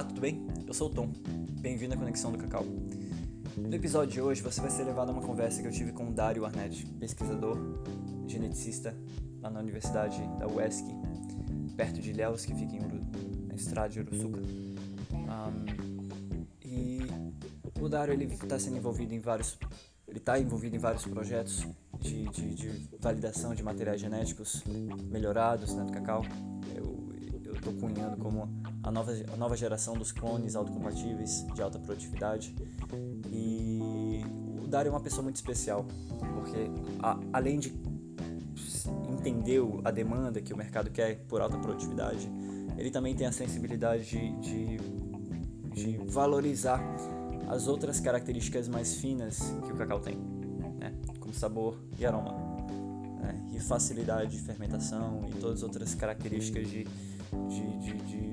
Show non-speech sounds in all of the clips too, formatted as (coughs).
Olá, tudo bem? Eu sou o Tom. Bem-vindo à Conexão do Cacau. No episódio de hoje, você vai ser levado a uma conversa que eu tive com o Dário Arnett, pesquisador, geneticista lá na Universidade da UESC, perto de Ilhéus, que fica em Uru, na estrada de Uruçuca. Um, e o Dário ele está sendo envolvido em vários, ele está envolvido em vários projetos de, de, de, validação de materiais genéticos melhorados né, do cacau. Eu estou cunhando como a nova, a nova geração dos clones autocompatíveis de alta produtividade. E o Dário é uma pessoa muito especial, porque a, além de entender a demanda que o mercado quer por alta produtividade, ele também tem a sensibilidade de, de, de valorizar as outras características mais finas que o cacau tem, né? como sabor e aroma, né? e facilidade de fermentação e todas as outras características de, de, de, de,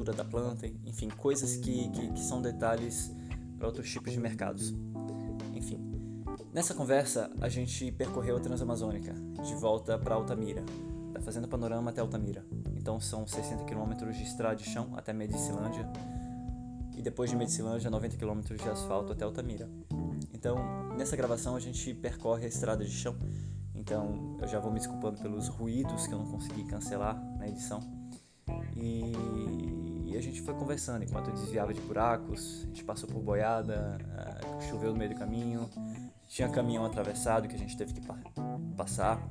estrutura da planta, enfim, coisas que, que, que são detalhes para outros tipos de mercados. Enfim, nessa conversa a gente percorreu a Transamazônica, de volta para Altamira, da Fazenda Panorama até Altamira. Então são 60 km de estrada de chão até Medicilândia e depois de Medicilândia 90 km de asfalto até Altamira. Então, nessa gravação a gente percorre a estrada de chão então eu já vou me desculpando pelos ruídos que eu não consegui cancelar na edição. E, e a gente foi conversando enquanto eu desviava de buracos, a gente passou por boiada, uh, choveu no meio do caminho, tinha caminhão atravessado que a gente teve que pa passar.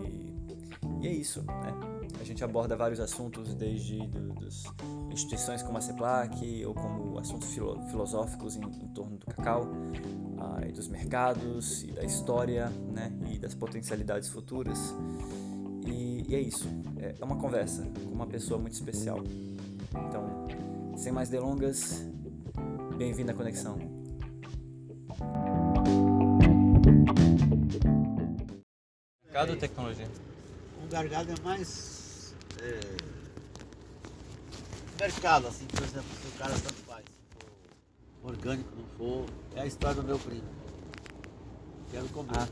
E, e, é isso, né? A gente aborda vários assuntos, desde do, dos instituições como a CEPLAC ou como assuntos filo filosóficos em, em torno do cacau, ah, e dos mercados e da história, né, e das potencialidades futuras. E, e é isso. É, é uma conversa com uma pessoa muito especial. Então, sem mais delongas, bem-vindo à conexão. Mercado ou tecnologia? O gargado é mais é, mercado, assim, por exemplo, se o cara tanto faz orgânico não for. É a história do meu primo. Quero comer. Ah,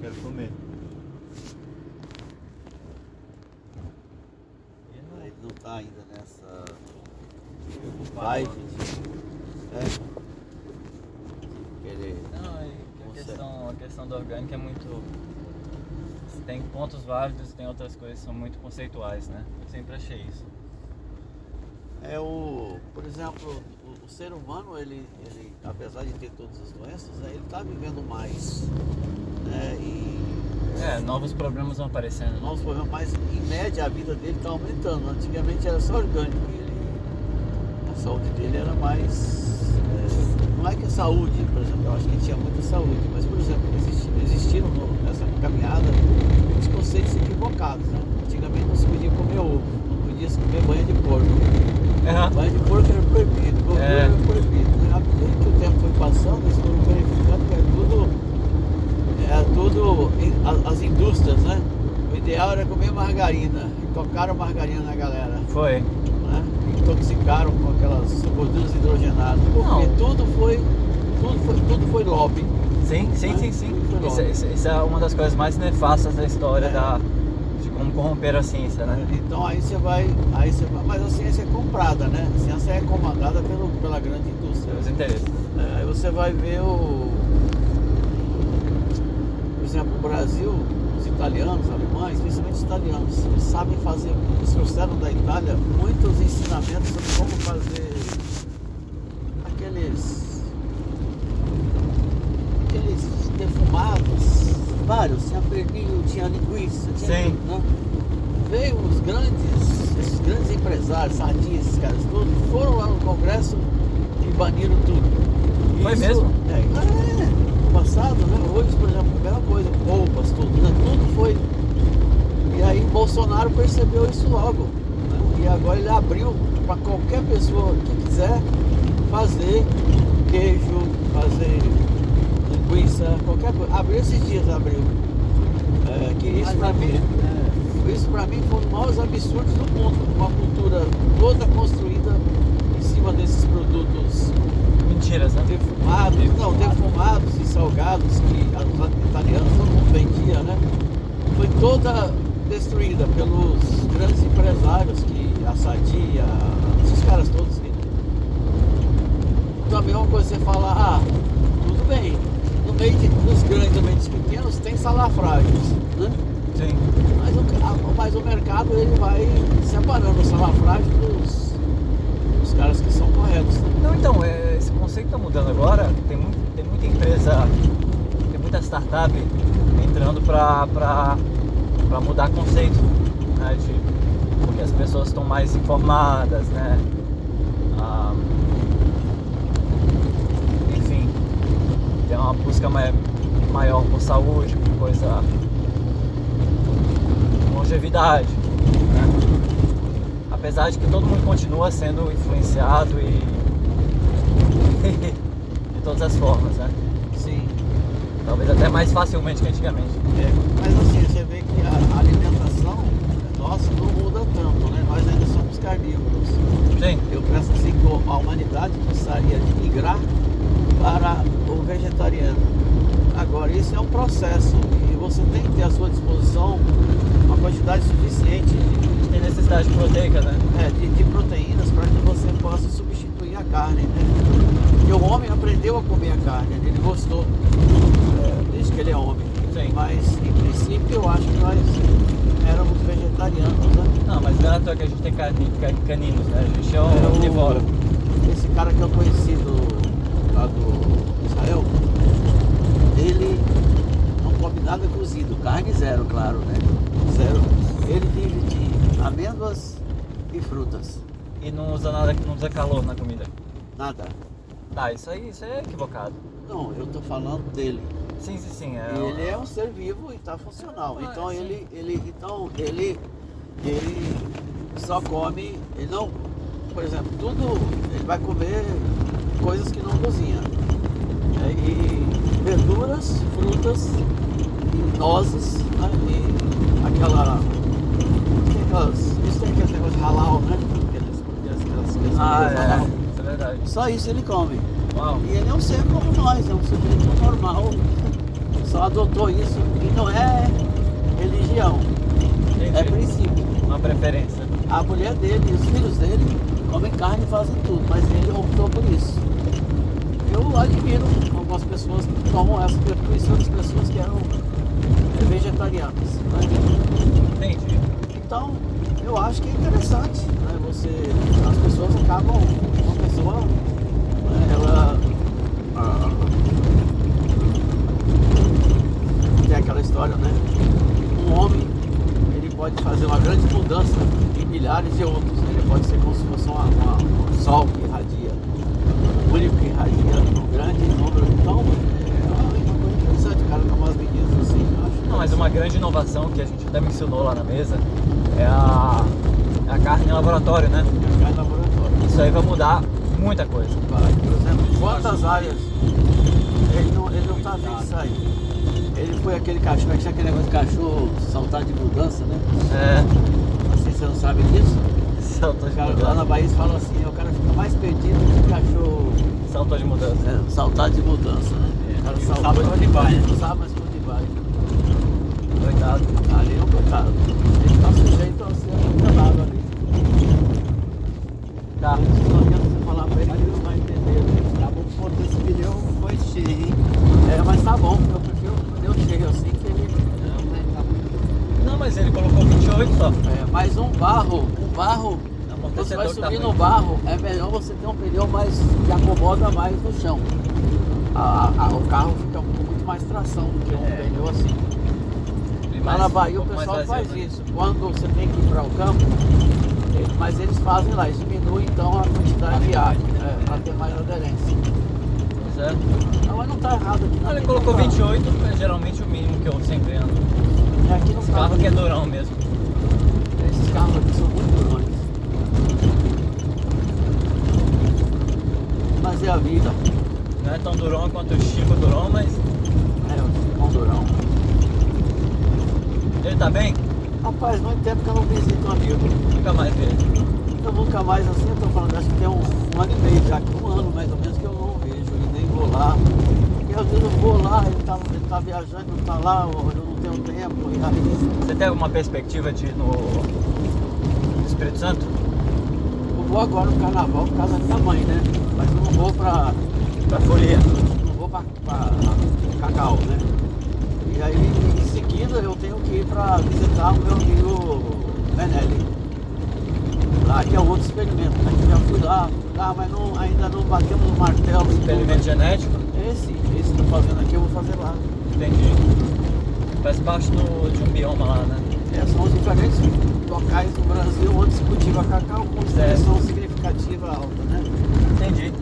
quero comer. Ele não está ainda nessa vibe de. É, querer. Não, a questão, a questão do orgânico é muito. Tem pontos válidos tem outras coisas que são muito conceituais, né? Eu sempre achei isso. É o. Por exemplo, o ser humano, ele, ele, apesar de ter todas as doenças, né, ele está vivendo mais. Né? E, é, novos problemas vão aparecendo. Novos problemas, mas em média a vida dele está aumentando. Antigamente era só orgânico e ele, a saúde dele era mais. É, não é que a saúde, por exemplo, eu acho que ele tinha muita saúde, mas por exemplo, existiram, existiram nessa caminhada muitos conceitos equivocados. Né? Antigamente não se podia comer ovo, não podia se comer banha de porco. Uhum. Banho de porco era proibido, gordura é. era proibido. À medida que o tempo foi passando, eles foram verificando que era tudo, era tudo as indústrias, né? O ideal era comer margarina. E tocaram margarina na galera. Foi. Né? Intoxicaram com aquelas gorduras hidrogenadas. Porque Não. tudo foi, tudo foi, tudo foi lobby. Sim, sim, né? sim, sim. Isso, isso, isso, é uma das coisas mais nefastas da história é. da como corromper a ciência, né? Então aí você vai, aí você vai, mas a ciência é comprada, né? A ciência é comandada pelo, pela grande indústria. Os interesses. É, aí você vai ver o, exemplo, o Brasil, os italianos, os alemães, principalmente os italianos, eles sabem fazer, eles trouxeram da Itália muitos ensinamentos sobre como fazer aqueles, aqueles defumados vários, tinha pernil, tinha linguiça, tinha Sim. Né? Veio os grandes, esses grandes empresários, sardinhas, esses caras todos, foram lá no Congresso e baniram tudo. Foi Isso, mesmo? É, é, no passado, né? Hoje, por exemplo, a mesma coisa, roupas, tudo, né? Tudo foi. E aí Bolsonaro percebeu isso logo. Né? E agora ele abriu para qualquer pessoa que quiser fazer queijo, fazer linguiça, qualquer coisa. Abriu esses dias, abriu. É, que isso para mim, é, isso para mim foi um dos maiores absurdos do mundo. Uma cultura toda construída em cima desses produtos. Mentiras, né? Ter fumado, não, ter fumados e salgados que os italianos todo mundo vendia, né? Foi toda destruída pelos grandes empresários que a Sadia, esses caras todos. Né? Então a mesma coisa você falar, ah, tudo bem, no meio de, dos grandes e no meio dos pequenos tem salafrágios, né? Sim. Mas o, mas o mercado ele vai separando o salafrágio dos, dos caras que são corretos. Né? Não, então, é, esse conceito está mudando agora. Tem, muito, tem muita empresa, tem muita startup entrando para mudar conceito, né? De, porque as pessoas estão mais informadas, né? Ah, enfim, tem uma busca mai- maior por saúde, por coisa. longevidade, né? Apesar de que todo mundo continua sendo influenciado e. de todas as formas, né? Sim. Talvez até mais facilmente que antigamente. É, mas assim, você vê que a alimentação nossa não muda tanto, né? Nós ainda somos carnívoros. Sim. Eu penso assim que a humanidade precisaria de migrar para o vegetariano. Agora, isso é um processo e você tem que ter à sua disposição uma quantidade suficiente de, Tem necessidade proteica, né? é, de, de proteínas para que você possa substituir a carne. Né? Porque o homem aprendeu a comer a carne, ele gostou, é, desde que ele é homem. Sim. Mas, em princípio, eu acho que nós éramos vegetarianos. Né? Não, mas não é que a gente tem carni- ca- caninos, né? A gente é um É, omnívoro. Esse cara que eu conheci do, lá do Israel, ele não come nada cozido, carne zero, claro, né? Zero. Ele vive de amêndoas e frutas. E não usa nada, não usa calor na comida. Nada. Tá, isso aí, isso aí é equivocado. Não, eu tô falando dele. Sim, sim, sim. É, Ele é um ser vivo e está funcional. Ah, Então sim. ele, ele, então ele, ele só come, ele não, por exemplo, tudo ele vai comer coisas que não cozinha. É, e verduras, frutas, e nozes, né? E aquela. Aquelas, isso tem aquele negócio halal, né? Aqueles, aquelas, aquelas, aquelas Ah, é. Isso é verdade. Só isso ele come. Uau. E ele é um ser como nós, é um sujeito normal. Só adotou isso e não é religião, Entendi. é princípio. Uma preferência. A mulher dele e os filhos dele comem carne e fazem tudo, mas ele optou por isso. Eu admiro algumas pessoas que tomam essa, conheci outras pessoas que eram vegetarianas. né? Entendi. Então, eu acho que é interessante, né? Você, as pessoas acabam, uma pessoa, né, ela ah, tem aquela história, né? Um homem, ele pode fazer uma grande mudança em milhares de outros. né? Ele pode ser como se fosse uma, uma- um sol que irradia, um único que irradia um grande número. Então, é uma coisa interessante, o cara tomar as medidas assim, eu acho. Não, mas uma grande inovação que a gente até mencionou lá na mesa é a, é a carne em laboratório, né? Cai no laboratório. Isso aí vai mudar muita coisa. Vai, por exemplo, quantas áreas ele não, ele não tá vendo isso aí. Ele foi aquele cachorro, é aquele negócio de cachorro saltar de mudança, né? É. Assim, você não sabe disso? Saltou de cara, lá na mudança. Bahia eles falam assim, o cara fica mais perdido que o cachorro Saltou de mudança. é, saltar de mudança, né? É, o cara saltou né? Não sabe mais. Coitado. Ali é um coitado. Ele tá sujeito a ser enganado ali. Tá. Não adianta você falar pra ele ele não vai entender. Tá bom, pô, esse pneu foi cheio, hein? É, mas tá bom, eu prefiro o pneu cheio assim que ele. né, tá Não, mas ele colocou 28 só. É, mas um barro, um barro, você vai subir no barro, é melhor você ter um pneu mais que acomoda mais no chão. A- a- o carro fica com muito mais tração do que um É. pneu assim. Lá na Bahia o pessoal faz né? isso. Quando você tem que ir para o campo, mas eles fazem lá, eles diminuem então a quantidade de ar, é, para ter mais aderência. Pois é. Não, mas não tá errado aqui. não ele colocou como- 28, é geralmente o mínimo que eu sempre ando. É, aqui no Esse carro que é durão mesmo. Esses carros aqui são muito durões. Mas é a vida. Não é tão durão quanto o Chico durão, mas É, o bom durão. Ele tá bem? Rapaz, muito tempo que eu não visito um amigo. Nunca mais ele. Eu nunca mais assim, eu tô falando, acho que tem um, um ano e meio já, que um ano mais ou menos que eu não vejo e nem vou lá. Porque às vezes eu vou lá, ele tá, ele tá viajando, não tá lá, eu não tenho tempo, e aí Você tem alguma perspectiva de ir no Espírito Santo? eu vou agora no carnaval por causa da minha mãe, né? Mas eu não vou pra Pra folia. não vou pra, pra cacau, né? E aí, seguida, eu tenho que ir pra visitar o meu amigo Benelli. Lá que é um outro experimento, né? Que já fui lá, lá, mas não, ainda não batemos o martelo. Experimento genético? Esse, esse que eu tô fazendo aqui, eu vou fazer lá. Entendi. Faz parte do, de um bioma lá, né? É, são os diferentes locais do Brasil onde se cultiva cacau com expressão significativa alta, né? Entendi.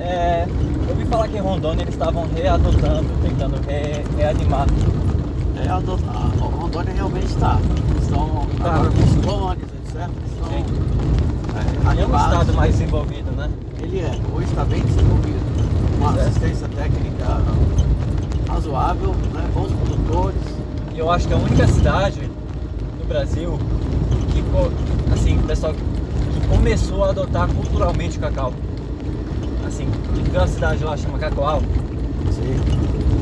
É, eu ouvi falar que em Rondônia eles estavam readotando, tentando re- reanimar. É, a, do- a- a Rondônia realmente está. Estão Tá. os clones, etc. Estão Sim. é, É um estado mais desenvolvido, né? Ele é, hoje está bem desenvolvido. Uma Certo. assistência técnica razoável, né? bons produtores. E eu acho que a única cidade no Brasil que, assim, pessoal, que começou a adotar culturalmente o cacau. Assim, tem uma cidade lá chama Cacoal, Sim,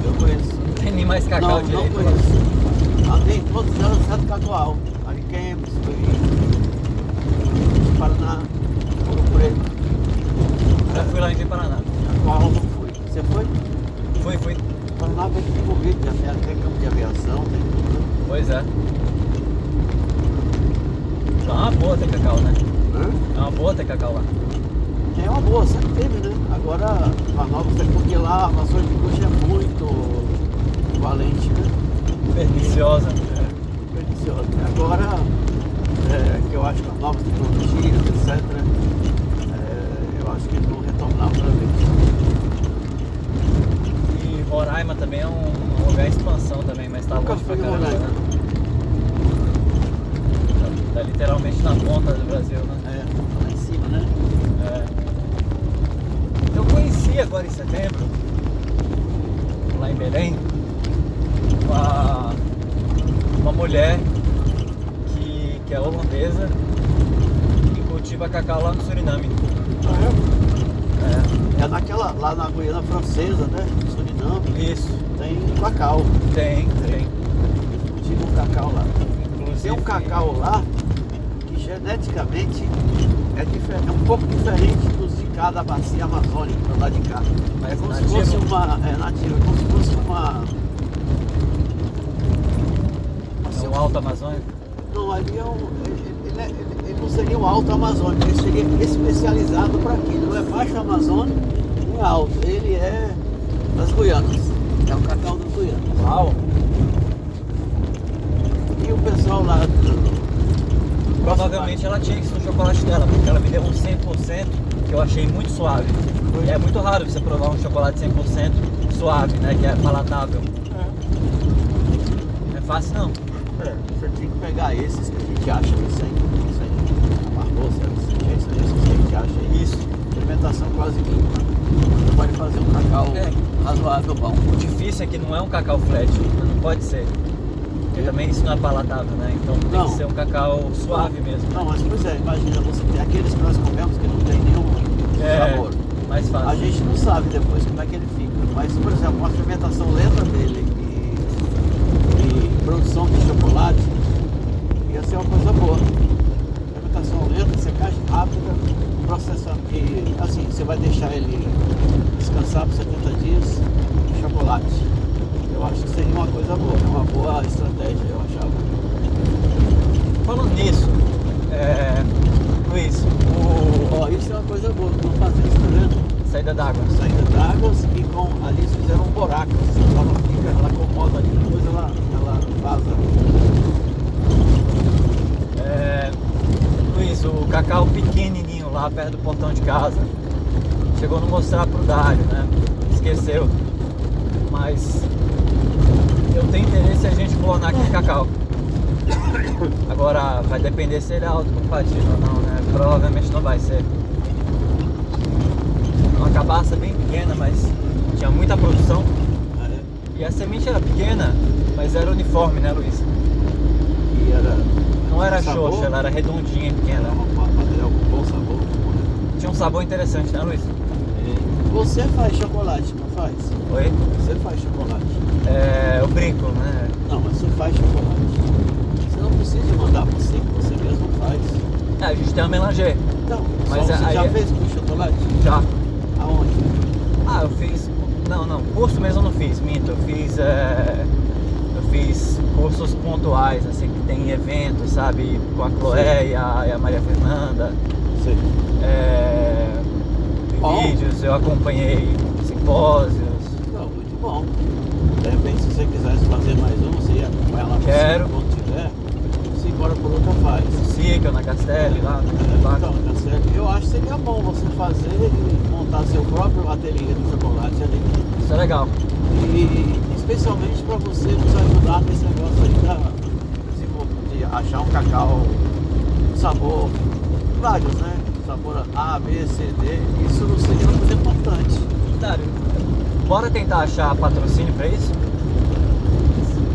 eu conheço. Não tem nem mais cacau não, não direito. conheço. Andei em todos os anos certo Cacoal. Ariquemes, Paraná, Ouro Preto. Já fui lá em Paraná. Cacoal não fui. Você foi? Fui, fui. Paraná bem desenvolvido, já tem campo de aviação, tem tudo. Pois é. Tá uma boa ter cacau, né? Hã? É uma boa ter cacau lá. É uma boa, sempre teve, né? Agora a nova, porque lá a vassoura de bucha é muito valente, né? Perniciosa. É, perniciosa. Agora, é, que eu acho que as novas tecnologias, etc., é, eu acho que eles vão retornar outra vez. E Roraima também é um, um lugar em expansão também, mas tá Nunca longe pra em caramba, né? Tá, tá literalmente na ponta do Brasil, né? É, lá em cima, né? É. Eu conheci agora em setembro, lá em Belém, uma, uma mulher que, que é holandesa e cultiva cacau lá no Suriname. É naquela, lá na Guiana Francesa, né? Suriname, Isso, tem cacau. tem, tem. Cultiva um cacau lá. Inclusive, Tem um cacau lá que geneticamente é, difer- é um pouco diferente dos de cá da bacia amazônica, lado de cá. Mas é como nativo? se fosse uma. É nativo, é como se fosse uma. É um alto amazônico. Não, ali é um. Ele, ele é- não seria um alto amazônico, ele seria especializado para aqui. Ele não é baixo amazônico nem alto. Ele é das Guianas. É o cacau das Guianas. Uau! E o pessoal lá do. Provavelmente ela tinha isso no chocolate dela, porque ela me deu um 100% que eu achei muito suave. É muito raro você provar um chocolate 100% suave, né? Que é palatável. Não é fácil não. É, você tem que pegar esses que a gente acha que sem, sem barbosa, esses que a gente acha. Isso. Fermentação quase limpa. Você pode fazer um cacau É. razoável bom. O difícil é que não é um cacau flat, não pode ser. Porque também isso não é palatável, né? Então tem Não. que ser um cacau suave mesmo. Não, mas pois é, imagina, você tem aqueles que nós comemos que não tem nenhum É, sabor. mais A fácil. gente não sabe depois como é que ele fica. Mas, por exemplo, uma fermentação lenta dele e, e produção de chocolate ser uma coisa boa. Fermentação lenta, secagem rápida, processamento. E assim, você vai deixar ele descansar por 70 dias chocolate. Eu acho que seria uma coisa boa, é uma boa estratégia, eu achava. Falando nisso, é... Luiz, o Ó, isso é uma coisa boa, que vão fazer isso, tá vendo? saída d'água. saída d'águas e com ali fizeram um buraco. Ela fica, ela acomoda ali, depois ela, ela vaza. É, Luiz, o cacau pequenininho lá perto do portão de casa. Chegou a não mostrar pro Dário, né? Esqueceu. Mas eu tenho interesse em a gente clonar aquele cacau. Agora vai depender se ele é autocompatível ou não, né? Provavelmente não vai ser. Uma cabaça bem pequena, mas tinha muita produção. E a semente era pequena, mas era uniforme, né, Luiz? E era. Não era sabor, xoxa, ela era redondinha e Era pequena. material com bom sabor. Tinha um sabor interessante, né, Luiz? Você faz chocolate, não faz? Oi? Você faz chocolate. É, eu brinco, né? Não, mas você faz chocolate. Você não precisa mandar pra você, que você mesmo faz. É, a gente tem uma melanger. Então, Mas você aí- já fez com chocolate? Já. Aonde? Ah, eu fiz. Não, não, curso mesmo eu não fiz, minto. Eu fiz. é, eu fiz cursos pontuais, assim, que tem eventos, sabe? Com a Chloé e a, e a Maria Fernanda. Sei. É, vídeos, eu acompanhei simpósios. Não, muito bom. De repente, se você quisesse fazer mais um, você ia acompanhar lá Quero. quando tiver. Se embora por outra faz. Siga na Castelli, lá no É, lá. então, tá certo. Eu acho que seria bom você fazer e montar seu próprio ateliê de chocolate ali. Isso é legal. E especialmente para você nos ajudar nesse negócio aí da, de achar um cacau sabor, vários, né? Sabor A, B, C, D. Isso seria uma coisa importante. Dário, bora tentar achar patrocínio pra isso?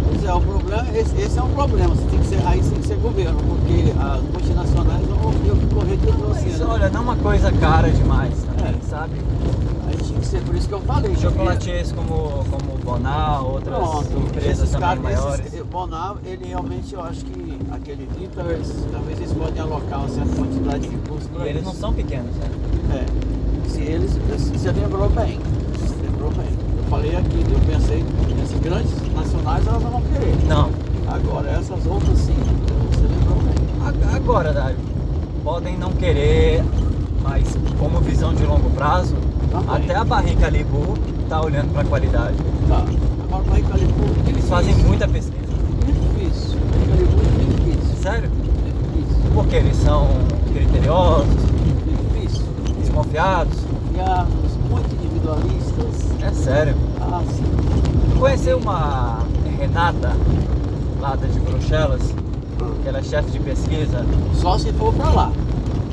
Pois é, o problema, esse, esse é um problema. Você tem que ser, aí tem que ser governo, porque as multinacionais vão ter que correr de você. Né? olha, não é uma coisa cara demais É. sabe? Ser por isso que eu falei. que Chocolatiers como, como Bonal, outras Pronto, empresas também caras, maiores. esses, ele realmente, eu acho que aquele Dieters, talvez eles podem alocar uma certa quantidade de recursos para E eles não são pequenos, né? É, se eles, você lembrou bem, você lembrou bem. Eu falei aqui, eu pensei, essas grandes nacionais elas não vão querer. Não. Agora essas outras sim, você lembrou bem. Agora, Dário, podem não querer, mas como visão de longo prazo, Também. até a Barrica Libu tá olhando pra qualidade. Tá. Agora vai Calibu, Eles fazem muita pesquisa. Muito difícil. Calibu é muito difícil. Sério? Muito difícil. Porque eles são criteriosos, difícil. desconfiados. Criados, muito individualistas. É sério. Ah, sim. Conheceu uma Renata, lá de Bruxelas, que ela é chefe de pesquisa. Só se for pra lá.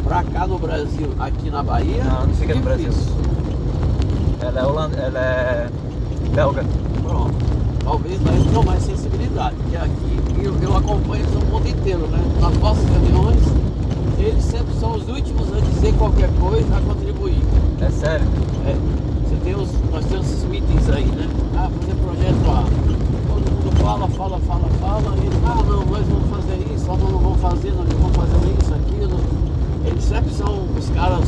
Pra cá no Brasil, aqui na Bahia. Não, não fica no Brasil. Ela é, holand... ela é belga. Pronto. Talvez eles tenham mais sensibilidade. Porque aqui eu, eu acompanho eles no mundo inteiro, né? Nas nossas reuniões, eles sempre são os últimos a dizer qualquer coisa, a contribuir. É sério. É, você tem os, nós temos esses meetings aí, né? Ah, fazer projeto A. Todo mundo fala, fala, fala, fala. E, ah, não, nós vamos fazer isso, não, não vamos fazer, nós vamos fazer isso, aquilo. Eles sempre são os caras,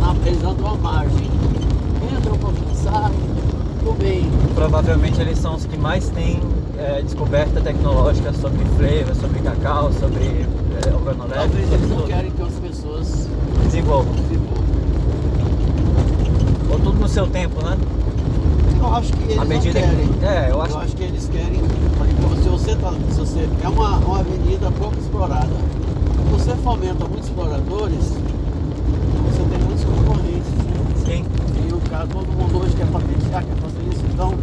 na, eles andam à margem. Um pouquinho. Provavelmente eles são os que mais têm é, descoberta tecnológica sobre flavor, sobre cacau, sobre é, organoleptic. Talvez eles não querem que as pessoas Desenvolvam. desenvolvam. Ou tudo no seu tempo, né? Eu acho que eles À medida querem. que. É, eu acho Eu acho que eles querem, se você, tá, se você é uma, uma avenida pouco explorada, você fomenta muitos exploradores, você tem muitos concorrentes. que sim. O cara, todo mundo hoje quer patentear, quer fazer isso, então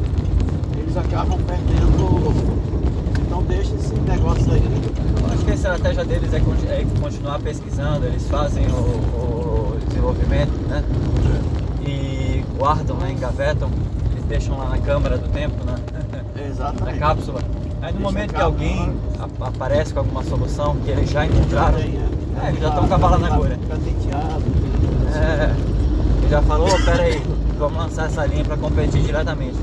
eles acabam perdendo. Então deixa esse negócio aí. Eu acho que a estratégia deles é, é continuar pesquisando, eles fazem o, o desenvolvimento, né? E guardam, né? Engavetam, eles deixam lá na câmara do tempo, né? na Exatamente. cápsula. Aí no Deixa momento que alguém ap- aparece com alguma solução que eles já encontraram, Tem, é, eles já estão com a bala na agulha. Patenteado. É, já falou, "Ô, pera aí, vamos lançar essa linha para competir diretamente.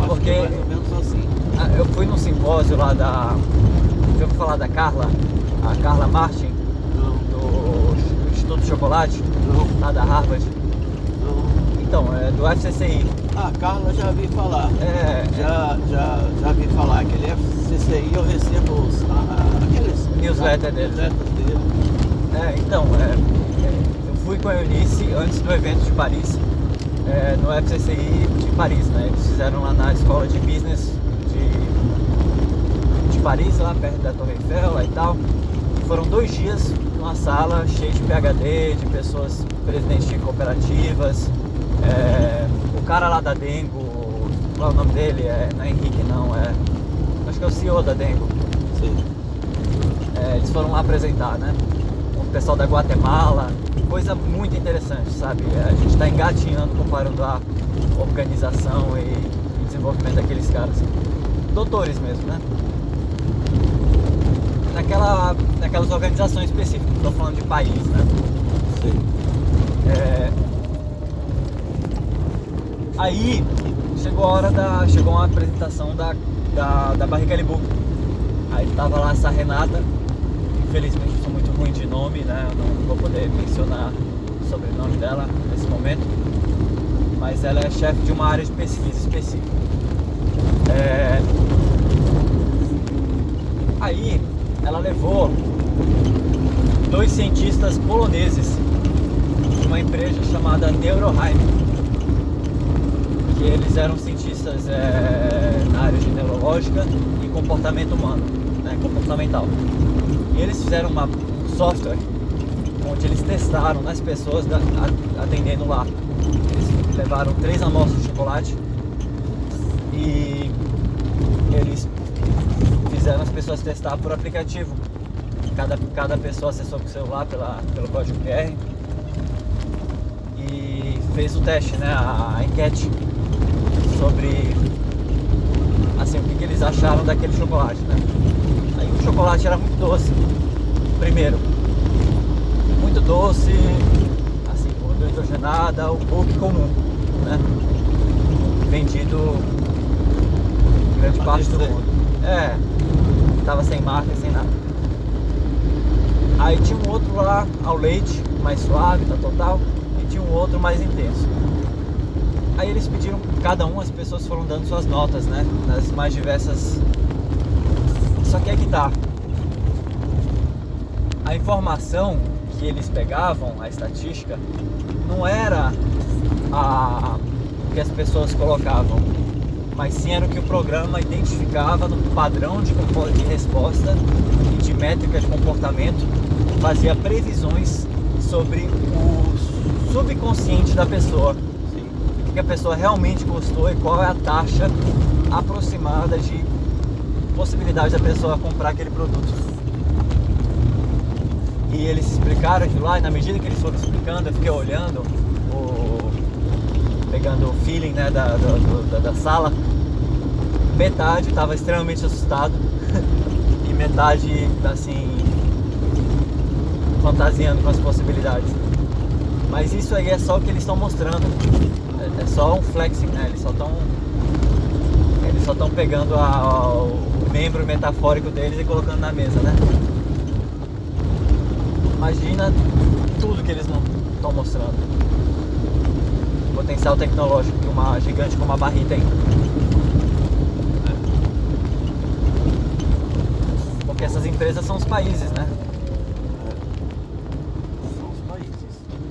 Eu Porque- é mais ou menos assim. Eu fui num simpósio lá da. Já ouviu falar da Carla? A Carla Martin, Não, do Instituto Chocolate, não, lá da Harvard. não. Então, é do FCCI. Ah, Carla, já vi falar. É, Já, já, já vi falar. Aquele FCCI eu recebo os, ah, aqueles Newsletter dele. newsletters dele. é, então, é, é, eu fui com a Eunice antes do evento de Paris, é, no FCCI de Paris, né? Eles fizeram lá na escola de business de, de Paris, lá perto da Torre Eiffel lá e tal. E foram dois dias numa sala cheia de PhD, de pessoas presidentes de cooperativas. é, o cara lá da Dengo, qual é o nome dele? É, não é Henrique não, é. Acho que é o CEO da Dengo. Sim. É, eles foram lá apresentar, né? O pessoal da Guatemala, coisa muito interessante, sabe? A gente está engatinhando comparando a organização e, desenvolvimento daqueles caras. Doutores mesmo, né? Naquela, naquelas organizações específicas, não estou falando de país, né? Sim. É, Aí chegou a hora da. chegou uma apresentação da, da, da Barriga Libu. Aí tava lá essa Renata, infelizmente sou muito ruim de nome, né? Eu não vou poder mencionar sobrenome dela nesse momento, mas ela é chefe de uma área de pesquisa específica. É, Aí ela levou dois cientistas poloneses de uma empresa chamada Neuroheim, que eles eram cientistas é, na área de neurológica e comportamento humano, né, comportamental. E eles fizeram uma, um software onde eles testaram nas pessoas da, atendendo lá. Eles levaram três amostras de chocolate e eles fizeram as pessoas testar por aplicativo. Cada, cada pessoa acessou com o celular pela, pelo código QR e fez o teste, né, a, a enquete sobre assim, o que, que, eles acharam daquele chocolate. Né? O chocolate era muito doce, primeiro. Muito doce, assim, gordura hidrogenada, o pouco comum, né? Vendido em grande parte do mundo. É, tava sem marca, sem nada. Aí tinha um outro lá ao leite, mais suave, tá total, e tinha um outro mais intenso. Aí eles pediram, cada um, as pessoas foram dando suas notas, né? Nas mais diversas. Só que é que tá. A informação que eles pegavam, a estatística, não era a que as pessoas colocavam mas sim era o que o programa identificava no padrão de, de resposta e de métrica de comportamento, fazia previsões sobre o subconsciente da pessoa, o que a pessoa realmente gostou e qual é a taxa aproximada de possibilidade da pessoa comprar aquele produto. E eles explicaram aquilo lá, e na medida que eles foram explicando, eu fiquei olhando, o, pegando o feeling né, da, da, da sala metade estava extremamente assustado (laughs) e metade assim fantasiando com as possibilidades. Mas isso aí é só o que eles estão mostrando. É, é, só um flexing, né? Eles só estão só estão pegando a, a, o membro metafórico deles e colocando na mesa, né? Imagina tudo que eles não estão mostrando. O potencial tecnológico que uma gigante como a Barry tem. Porque essas empresas são os países, né? São os países.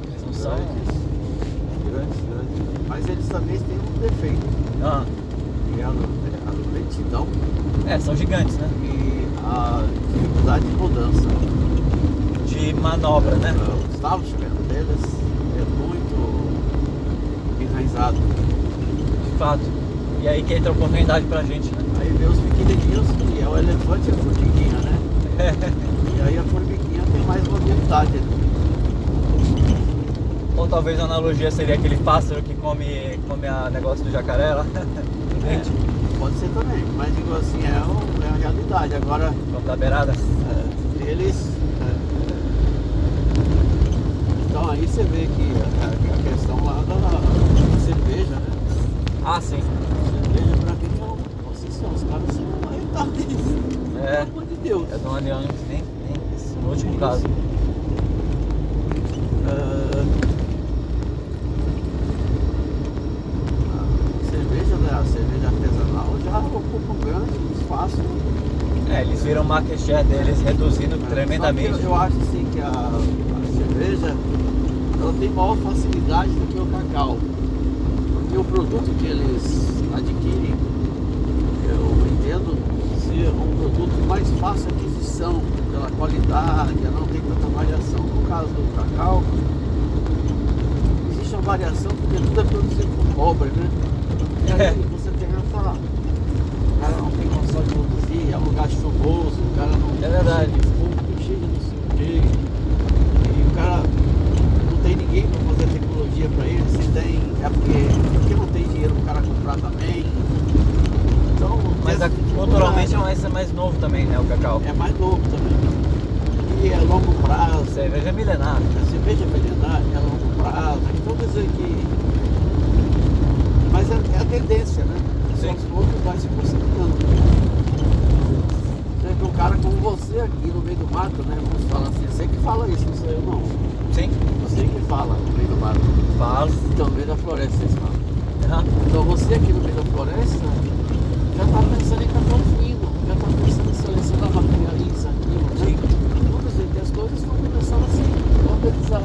Eles não são. Grandes, grandes. Mas eles também têm um defeito. Ah. Lentidão. É, são gigantes, né? E a dificuldade de mudança. De manobra, né? O establishment deles é muito enraizado. De fato. E aí que entra a oportunidade pra gente, né? Aí vê os pequenininhos, que é o elefante e a formiguinha, né? (laughs) e aí a formiguinha tem mais mobilidade. Né? Ou talvez a analogia seria aquele pássaro que come, come a negócio do jacaré lá. (laughs) É, ser também, mas digo assim, é, o, é a realidade. Agora. Como da beirada? É, eles. É, então aí você vê que a, a questão lá da cerveja, né? Ah, sim. Cerveja pra mim é uma os caras são uma retardíssima. É. Pelo amor de Deus. É do Aniano, nem, nem isso, no último caso. Ah, a cerveja, né? A cerveja artesanal já ocupa um grande espaço. É, eles viram o market share deles reduzindo tremendamente. Só que Eu, acho assim que a, a cerveja ela tem maior facilidade do que o cacau. Porque o produto que eles adquirem, eu entendo ser um produto mais fácil de aquisição, pela qualidade, ela não tem tanta variação. No caso do cacau, existe uma variação porque tudo é produzido por cobre, né? (laughs) É. você tem essa. O cara não tem condição de produzir, é um lugar chuvoso, o cara não É verdade. cheio de fogo, cheio de não sei o quê. E o cara não tem ninguém para fazer tecnologia para ele, se tem, é porque, porque não tem dinheiro para o cara comprar também. Então, Mas a, essa culturalmente é dificuldade mais, é mais novo também, né? O cacau. é mais novo também. E é longo prazo. Cerveja é milenar. A cerveja milenar é longo prazo. Então quer dizer que. Mas é, é a tendência, né? Sim. Aos poucos vai se consolidando. Você vê um cara como você aqui no meio do mato, né? Vamos falar assim, você que fala isso, não sou eu não. Sim. Você que fala. você aqui no meio da floresta, já está pensando em cacau fino, já está pensando em selecionar material, isso, aquilo, né? Sim. Todas as coisas estão começando assim, a organizar.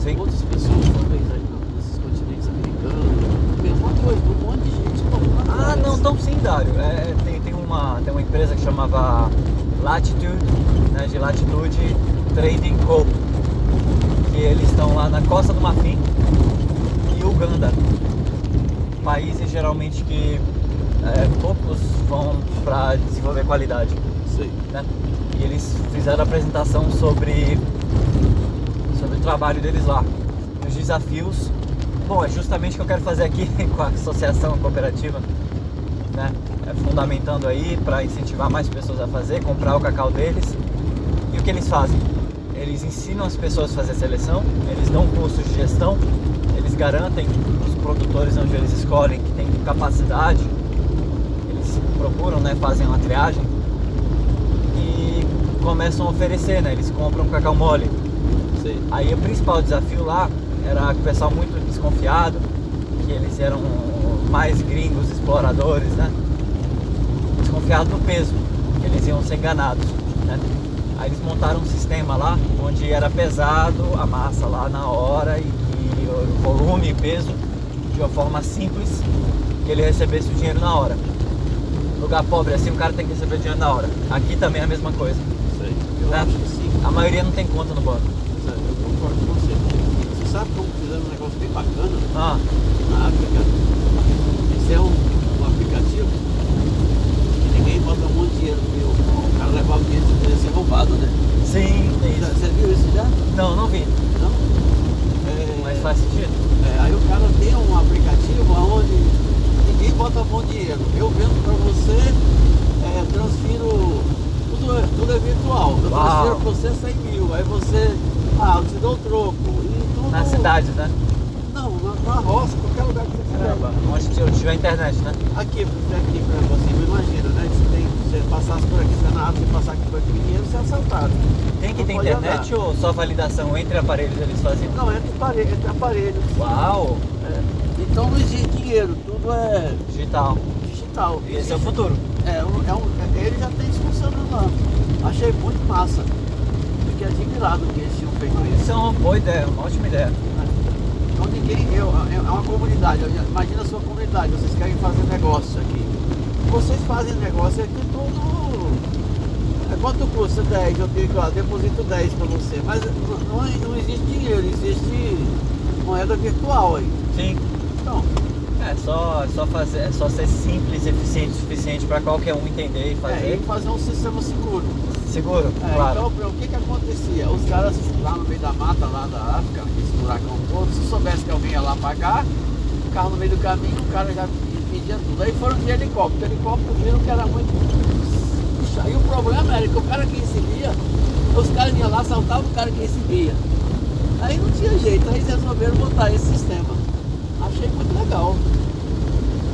Sim. Outras pessoas talvez aí não, nesses continentes americanos, mesma coisa, um monte de gente morando na Ah, floresta. não, tão sim, Dário. É, tem, tem, uma, tem uma empresa que chamava Latitude, né, de Latitude Trading Co. Que eles estão lá na Costa do Marfim e Uganda. Países geralmente que é, poucos vão para desenvolver qualidade. Sei. né? E eles fizeram a apresentação sobre, sobre o trabalho deles lá, os desafios. Bom, é justamente o que eu quero fazer aqui (laughs) com a associação cooperativa, fundamentando aí para incentivar mais pessoas a fazer, comprar o cacau deles. E o que eles fazem? Eles ensinam as pessoas a fazer seleção, eles dão cursos de gestão, eles garantem os produtores onde eles escolhem que tem capacidade, eles procuram, né, fazem uma triagem e começam a oferecer, né? Eles compram cacau mole. Aí o principal desafio lá era o pessoal muito desconfiado, que eles eram mais gringos, exploradores, né? Desconfiado do peso, que eles iam ser enganados, né? Aí eles montaram um sistema lá onde era pesado a massa lá na hora e, e o volume e peso de uma forma simples que ele recebesse o dinheiro na hora. Lugar pobre assim, o cara tem que receber o dinheiro na hora. Aqui também é a mesma coisa. Sei. Eu né? acho que sim. A maioria não tem conta no banco. Sabe, Eu concordo com você. Você sabe como fizeram um negócio bem bacana Ah, na África? Esse é um, um aplicativo que ninguém bota um monte de dinheiro o, cara levava o dinheiro e podia ser roubado, né? sim, tem isso. Você viu isso já? Não, não vi. Não? É, Mas faz sentido. é, aí o cara tem um aplicativo onde ninguém bota a mão dinheiro. Eu vendo pra você, é, transfiro, tudo é, tudo é virtual. Eu Uau. transfiro pra você 100 mil. Aí você, ah, eu te dou o troco. E tudo, Na cidade, né? Não, na, na roça, qualquer lugar que você quiser. Caramba, onde onde tiver internet, né? Aqui, aqui, por exemplo, assim, imagina, né? Passasse por aqui, você na você passar aqui por aqui, dinheiro, você é assaltado. Tem que Não ter internet andar. ou só validação entre aparelhos eles faziam? Não, entre, entre aparelhos. Uau! É. Então não existe dinheiro, tudo é Digital. digital. Esse é o futuro. É, um- é um, é- ele já tem isso funcionando. Achei muito massa. Fiquei admirado que eles tinham feito Isso isso. é uma boa ideia, uma ótima ideia. né? Então ninguém, eu, é é uma comunidade, imagina a sua comunidade, vocês querem fazer negócio aqui. Vocês fazem negócio aqui tudo. É, quanto custa 10? Eu digo, ó, deposito 10 para você. Mas não, não, não existe dinheiro, existe moeda virtual aí. Sim. Então, É só, é só fazer, é só ser simples eficiente o suficiente para qualquer um entender e é, fazer. e fazer um sistema seguro. Seguro, É, claro. Então, o que que acontecia? Os caras lá no meio da mata, lá da África, esse buracão todo, se soubesse que alguém ia lá pagar, o carro no meio do caminho, o cara já pedia tudo. Aí foram de helicóptero. O helicóptero viram que era muito. Aí o problema era que o cara que recebia, os caras iam lá, assaltavam o cara que recebia. Aí não tinha jeito, aí eles resolveram botar esse sistema. Achei muito legal.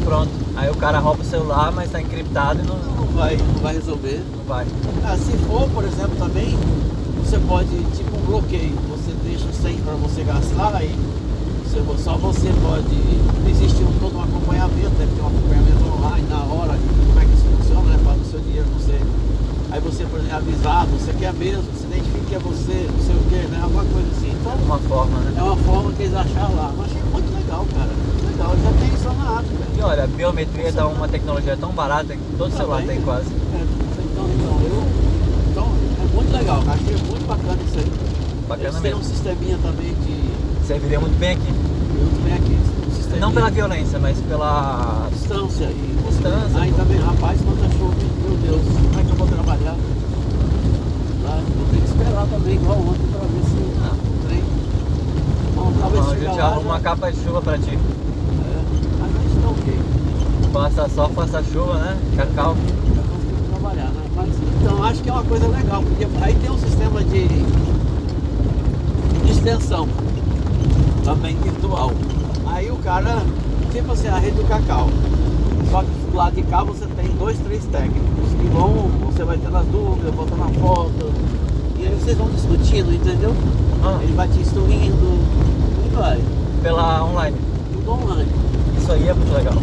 Pronto. Aí o cara rouba o celular, mas tá encriptado e não, Não vai, não vai resolver. não vai. Ah, se for, por exemplo, também, você pode, tipo um bloqueio, você deixa o 100 para você gastar, aí você, só você pode, existe um, todo um acompanhamento, deve ter um acompanhamento online na hora, como é que isso funciona, né, para o seu dinheiro, você, aí você, por exemplo, é avisado, você quer mesmo, você identifica que é você, não sei o que, né, alguma coisa assim. Então, Uma forma, né? é uma forma que eles acharam lá. Eu achei muito legal, cara, muito legal, já tem isso na África. E olha, a biometria dá uma tecnologia tão barata que todo celular Também. tem quase. É, então, então, eu, então, é muito legal, achei muito bacana isso aí. Bacana Eles têm um sisteminha também de. Serviria muito bem aqui. Aqui. Não pela violência, mas pela distância e. distância. Aí também, rapaz, quando achou, meu Deus, como é que eu vou trabalhar? Vou ter que esperar também, igual ontem, pra ver se Ah. o trem. Bom, talvez Bom, a gente arruma já- uma capa de chuva pra ti. É, mas a gente tá ok. Passa sol, passa chuva, né? Cacau. Já conseguimos trabalhar, né? Mas, então acho que é uma coisa legal, porque aí tem um sistema de, de extensão também virtual. Aí o cara, tipo assim, a rede do cacau. Só que do lado de cá você tem dois, três técnicos que vão, você vai tendo as dúvidas, botando a foto, e aí vocês vão discutindo, entendeu? Ah, Ele vai te instruindo e vai, pela online. tudo online. Isso aí é muito legal.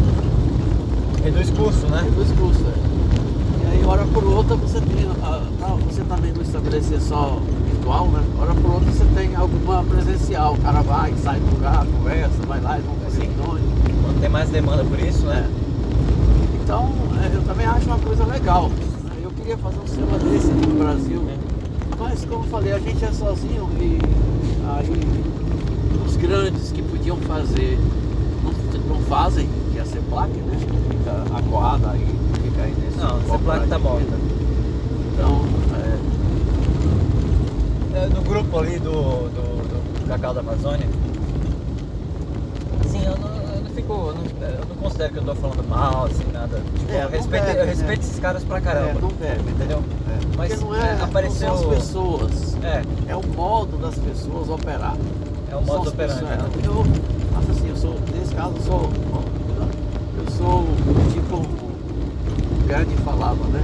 Reduz custo, né? Reduz custo, é. E aí, hora por outra, você tem. ah, Pra você também não estabelecer só virtual, né? Hora por outra você tem alguma presencial. O cara vai, sai do lugar, conversa, vai lá e vão fazer Sim. reuniões. Quando tem mais demanda por isso, né? Então, é, eu também acho uma coisa legal. Eu queria fazer um sistema desse aqui no Brasil, mas como eu falei, a gente é sozinho e aí os grandes que podiam fazer não, não fazem, que é a CEPLAC, né? Fica acuada aí, fica aí nesse. Não, a CEPLAC tá morta. Então, é, É, No grupo ali do, do, do Cacau da Amazônia, assim, eu não, eu não fico, eu não, eu não considero que eu tô falando mal, assim, nada. Tipo, É, eu respeito, eu né? respeito esses caras pra é, caramba. não deve, Entendeu? É. Mas, Porque não é, é, apareceu- não são as pessoas, É, é o modo das pessoas operar. é o modo operante. né? Eu assim, eu sou, nesse caso, eu sou, eu sou tipo o Gandhi falava, né?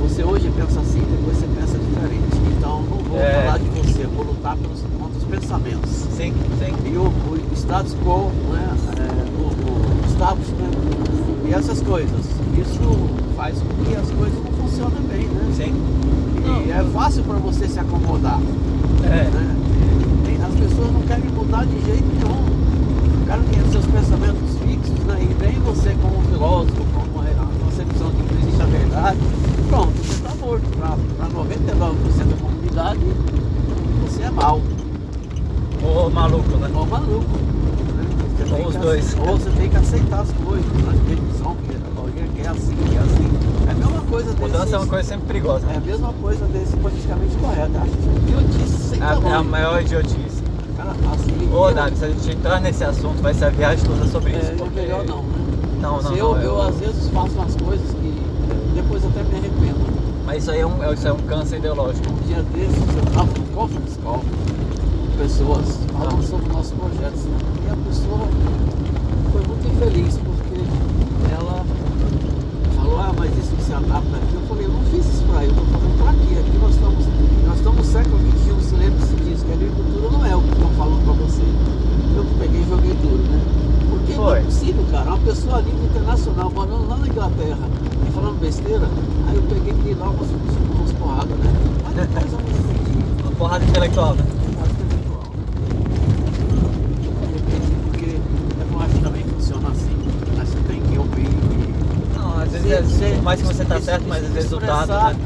Você hoje pensa assim, depois você pensa diferente. Então não vou É. falar de você, eu vou lutar pelos contra os pensamentos. Sim, sim. E o, o status quo, né? É, o, o establishment e essas coisas. Isso faz com que as coisas não funcionem bem, né? Sim. E é fácil para você se acomodar É. né? As pessoas não querem mudar de jeito nenhum. O cara tem os seus pensamentos fixos, né? E vem você como filósofo, como a concepção de que não existe a verdade, pronto, você está morto. Para 99% da comunidade, você é mal, maluco, né? ou maluco. né? Ou tem os dois. Ou você tem que aceitar as coisas, né? Eles são, que é assim, que é assim. É a mesma coisa desse. Mudança é uma coisa sempre perigosa. É a mesma coisa desse politicamente correto. Acho que idiotice sem É a, é a maior idiotice. Cara, assim, Ô, eu- Dani, se a gente entrar nesse assunto, vai ser a viagem toda sobre isso. É, é porque- melhor não, né? Não, não, Se eu, não, eu, eu- às vezes faço umas coisas que depois até me arrependo. Mas isso aí é um, é- isso é um câncer ideológico. Um dia desses eu estava no call com pessoas falando sobre o nosso projeto. né? E a pessoa foi muito infeliz porque ela falou, ah, mas isso não se adapta aqui. Eu falei, eu não fiz isso aí, eu estou fazendo pra aqui. Aqui nós estamos, nós estamos no século XXI, se lembre-se disso, que a agricultura não é o que estão falando pra você. Eu peguei e joguei duro, né? Porque não Foi. é possível, cara. Uma pessoa a nível internacional, morando lá na Inglaterra falando besteira, aí eu peguei e dei logo umas, umas porradas, né? Mas depois eu me. Uma porrada intelectual, né? Porque eu não acho que também funciona assim. Mas você tem que ouvir e. Não, às vezes, se- é- se- mais que você tá se- certo, mas o expressar- né?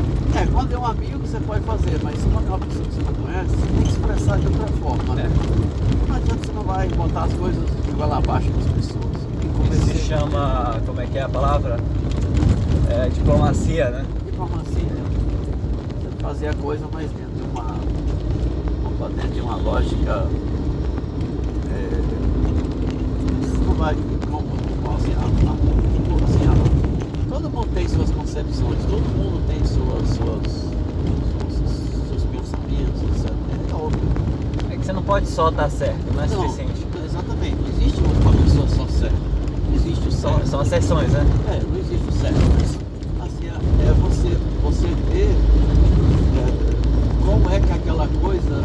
É, quando é um amigo você pode fazer, mas se quando é uma pessoa que você não conhece, você tem que expressar de outra forma. né? É. Não adianta você não vai botar as coisas de goela abaixo das pessoas. Isso se chama, como é que é a palavra? É, diplomacia, né? diplomacia. né? Você fazer a coisa mais dentro de uma. opa, dentro de uma lógica. É, não vai. Como, como assim, a- a- assim, a- todo mundo tem suas concepções, todo mundo tem suas. suas seus, seus pensamentos, etc. É óbvio. É que você não pode só estar certo, não é Não, suficiente. Exatamente, não existe uma pessoa só certa. Não existe o São, certo. são exceções, né? É, não existe o certo. Mas, assim, é, é você, você ver é, como é coisa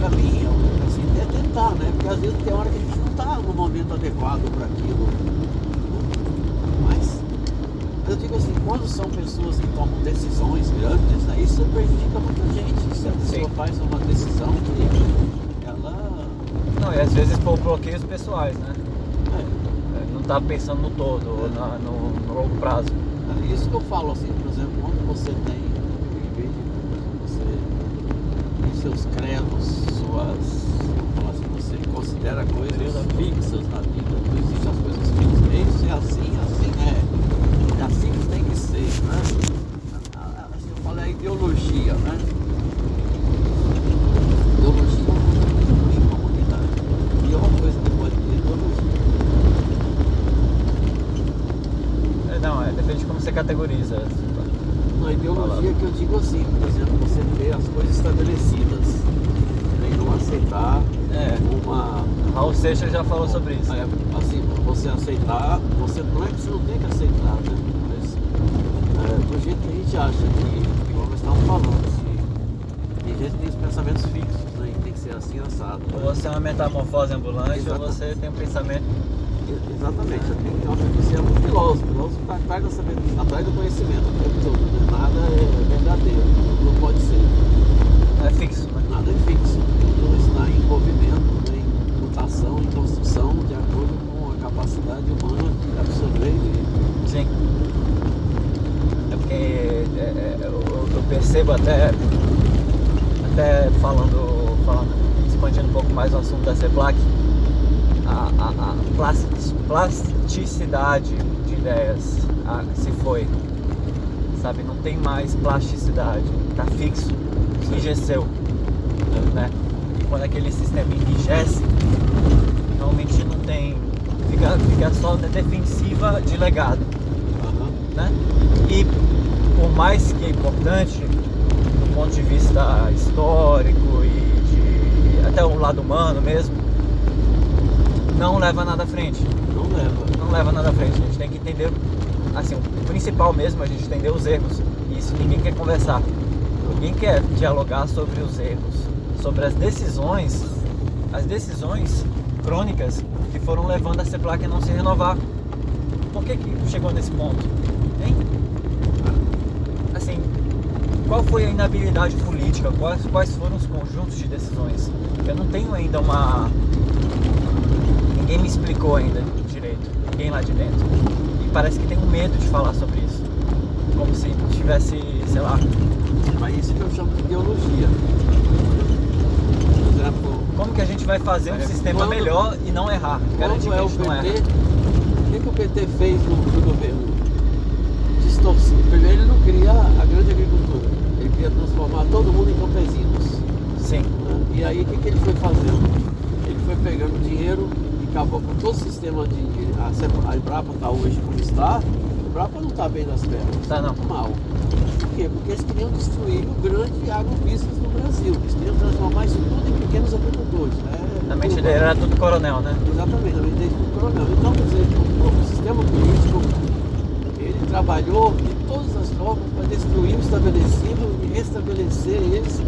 caminha. Assim, é tentar, né? Porque às vezes tem hora que a gente não está no momento adequado para aquilo. Mas eu digo assim, quando são pessoas que tomam decisões grandes, né, isso prejudica muita gente. Se a pessoa Sim. faz uma decisão que ela. Não, e às vezes por bloqueios pessoais, né? É, É, Não tá pensando no todo, ou na- no, no longo prazo. É isso que eu falo assim, por exemplo, quando você tem, em vez de você tem seus credos, suas. falar assim, você considera coisas fixas na vida, não existem as coisas fixas. Isso é assim, assim é. É assim que tem que ser, né? A- a- Assim, eu a ideologia, né? Ideologia é. E é ter ideologia. É, não, é, depende de como você categoriza. Na ideologia que eu digo assim, por exemplo, você ter as coisas estabelecidas aceitar É. uma. Raul Seixas já falou sobre isso. é, assim, você aceitar, você não é que você não tem que aceitar, né? Mas é, do jeito que a gente acha que, igual nós estávamos falando, assim, tem gente que tem os pensamentos fixos, né? E tem que ser assim assado. Ou você é uma metamorfose ambulante, ou Exatamente. você tem um pensamento Exatamente, tem que ter uma frequência muito filósofo. Filósofo está atrás, da atrás do conhecimento. Né? Nada é verdadeiro, não pode ser. É fixo, né? Nada é fixo. Movimento, né? em mutação, em construção, de acordo com a capacidade humana de absorver e Sim. É porque é, é, eu, eu percebo até, até falando, falando, expandindo um pouco mais o assunto da CEPLAC, a, a, a plas- plasticidade de ideias ah, se foi. Sabe, não tem mais plasticidade, tá fixo, enrijeceu. Né? Quando aquele sistema enrijece, realmente não tem. Fica, fica só na defensiva de legado Aham. né? E por mais que é importante do ponto de vista histórico e de até o lado humano mesmo, não leva nada à frente. não leva. Não leva nada à frente. A gente tem que entender, assim, o principal mesmo é a gente entender os erros. E isso ninguém quer conversar. Ninguém quer dialogar sobre os erros, sobre as decisões, as decisões crônicas que foram levando a CEPLAC a não se renovar. Por que, que chegou nesse ponto? Hein? Assim, qual foi a inabilidade política? Quais, quais foram os conjuntos de decisões? Eu não tenho ainda uma. Ninguém me explicou ainda direito. Ninguém lá de dentro. E parece que tem um medo de falar sobre isso. Como se tivesse, sei lá, Mas isso que eu chamo de ideologia. Como que a gente vai fazer um É, sistema quando- melhor e não errar? Garantir que é a o gente não PT, erra. o que, que o PT fez no, no governo? Distorcer. Primeiro ele não queria a grande agricultura. Ele queria transformar todo mundo em campesinos. Sim, né? E aí o que, que ele foi fazendo? Ele foi pegando dinheiro e acabou com todo o sistema de. A, a Embrapa está hoje como está. A Embrapa não está bem das pernas. Tá não. Muito mal. Por quê? Porque eles queriam destruir o grande agrobusiness no Brasil. Eles queriam transformar isso tudo em pequenos agricultores. né? na mente dele era tudo coronel, né? Exatamente, na mente dele do coronel. Então, quer dizer, o, o sistema político, ele trabalhou de todas as formas para destruir o estabelecido e restabelecer eles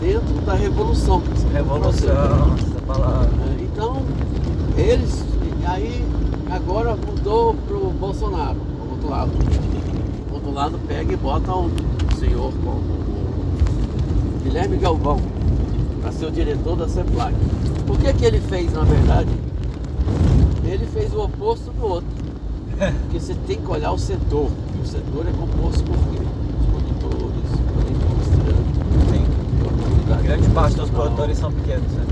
dentro da revolução. Revolução, essa palavra. É, Então, eles, aí agora mudou pro Bolsonaro, o outro lado. O outro lado pega e bota um senhor o Guilherme Galvão para ser o diretor da CEPLAC. O que que ele fez na verdade? Ele fez o oposto do outro. Porque você tem que olhar o setor. E o setor é composto por quê? Os produtores, a indústria, Sim. a Grande parte dos produtores são pequenos, né?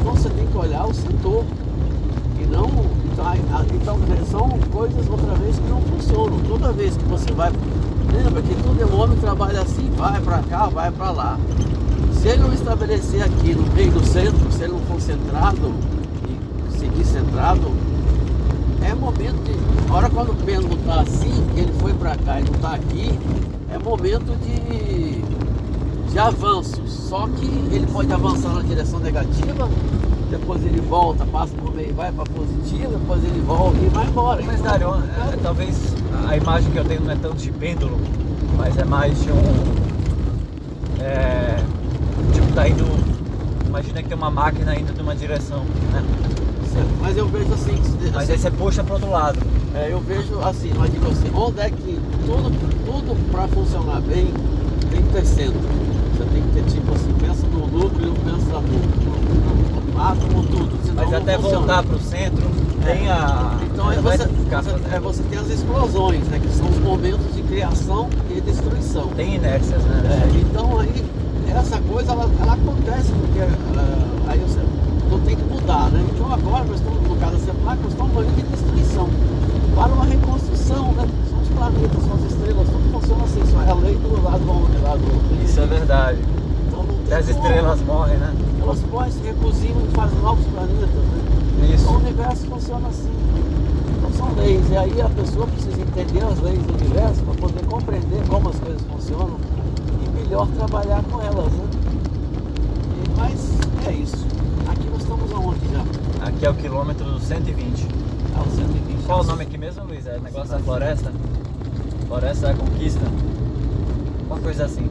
Então você tem que olhar o setor e não. Então, a- então são coisas outra vez que não funcionam. Toda vez que você vai. Lembra que todo é um homem trabalha assim, vai pra cá, vai pra lá. Se ele não estabelecer aqui no meio do centro, se ele não for centrado e seguir centrado, é momento de. Hora quando o pêndulo tá assim, que ele foi pra cá e não tá aqui, é momento de de avanços. Só que ele pode avançar na direção negativa, depois ele volta, passa por vai para positiva, depois ele volta e vai embora. Mas, Dário, é, talvez a imagem que eu tenho não é tanto de pêndulo, mas é mais de um. É, tipo, tá indo. Imagina que tem uma máquina indo de uma direção, né? Mas eu vejo assim, que- Mas assim, aí você puxa pro outro lado. é, eu vejo assim, mas digo assim, onde é que tudo, tudo para funcionar bem tem que ter centro. Você tem que ter tipo assim, pensa no núcleo, pensa no, no átomo, tudo. senão Mas até funciona. voltar pro centro, tem a. Então não vai você, você, é, você tem as explosões, né? Que são os momentos de criação e destruição. Tem inércias, né? É, então aí essa coisa ela, ela acontece porque ah, aí você não tem que mudar, né? Então agora nós estamos, no caso da CEPLAC, nós estamos falando de destruição para uma reconstrução, né? São os planetas, são as estrelas, tudo funciona assim, isso é a lei do lado e lado Isso é verdade. As estrelas morrem, né? Elas podem se recozinham e fazem novos planetas, né? Isso. Então, o universo funciona assim. Então são leis. E aí a pessoa precisa entender as leis do universo para poder compreender como as coisas funcionam e melhor trabalhar com elas. Né? E- mas é isso. Aqui nós estamos aonde já? Aqui é o quilômetro 120. É o 120. Qual o nome aqui mesmo, Luiz? É negócio da floresta? Floresta da Conquista? Uma coisa assim.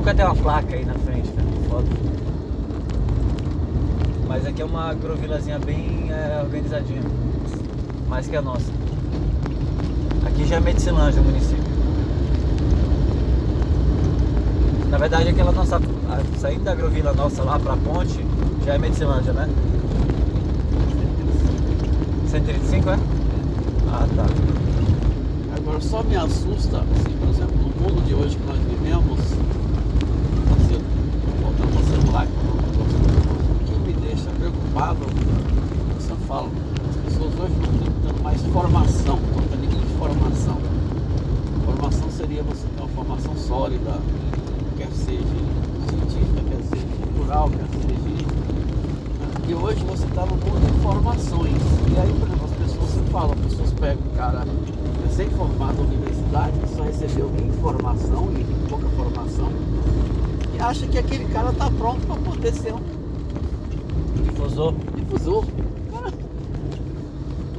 Nunca tem uma placa aí na frente, cara. Foda. Mas aqui é uma grovilazinha bem é, organizadinha. mais que a nossa. Aqui já é Medicilândia o município. Na verdade, aquela nossa. Saindo da agrovila nossa lá pra ponte, já é Medicilândia, né? 135 é? Ah tá. Agora só me assusta, assim, por exemplo, no mundo de hoje que nós vivemos, assim, voltando ao celular, que é um negócio- o que me deixa preocupado, você fala, as pessoas hoje não estão tendo mais formação, não tendo nenhuma informação. Formação seria você ter uma formação sólida, quer seja científica, quer seja cultural, quer seja. E hoje você está no mundo de informações. E aí, por exemplo, as pessoas se falam, as pessoas pegam um cara recém-formado da universidade, que só recebeu informação e pouca formação, e acha que aquele cara está pronto para poder ser um Difusor. difusor. Cara,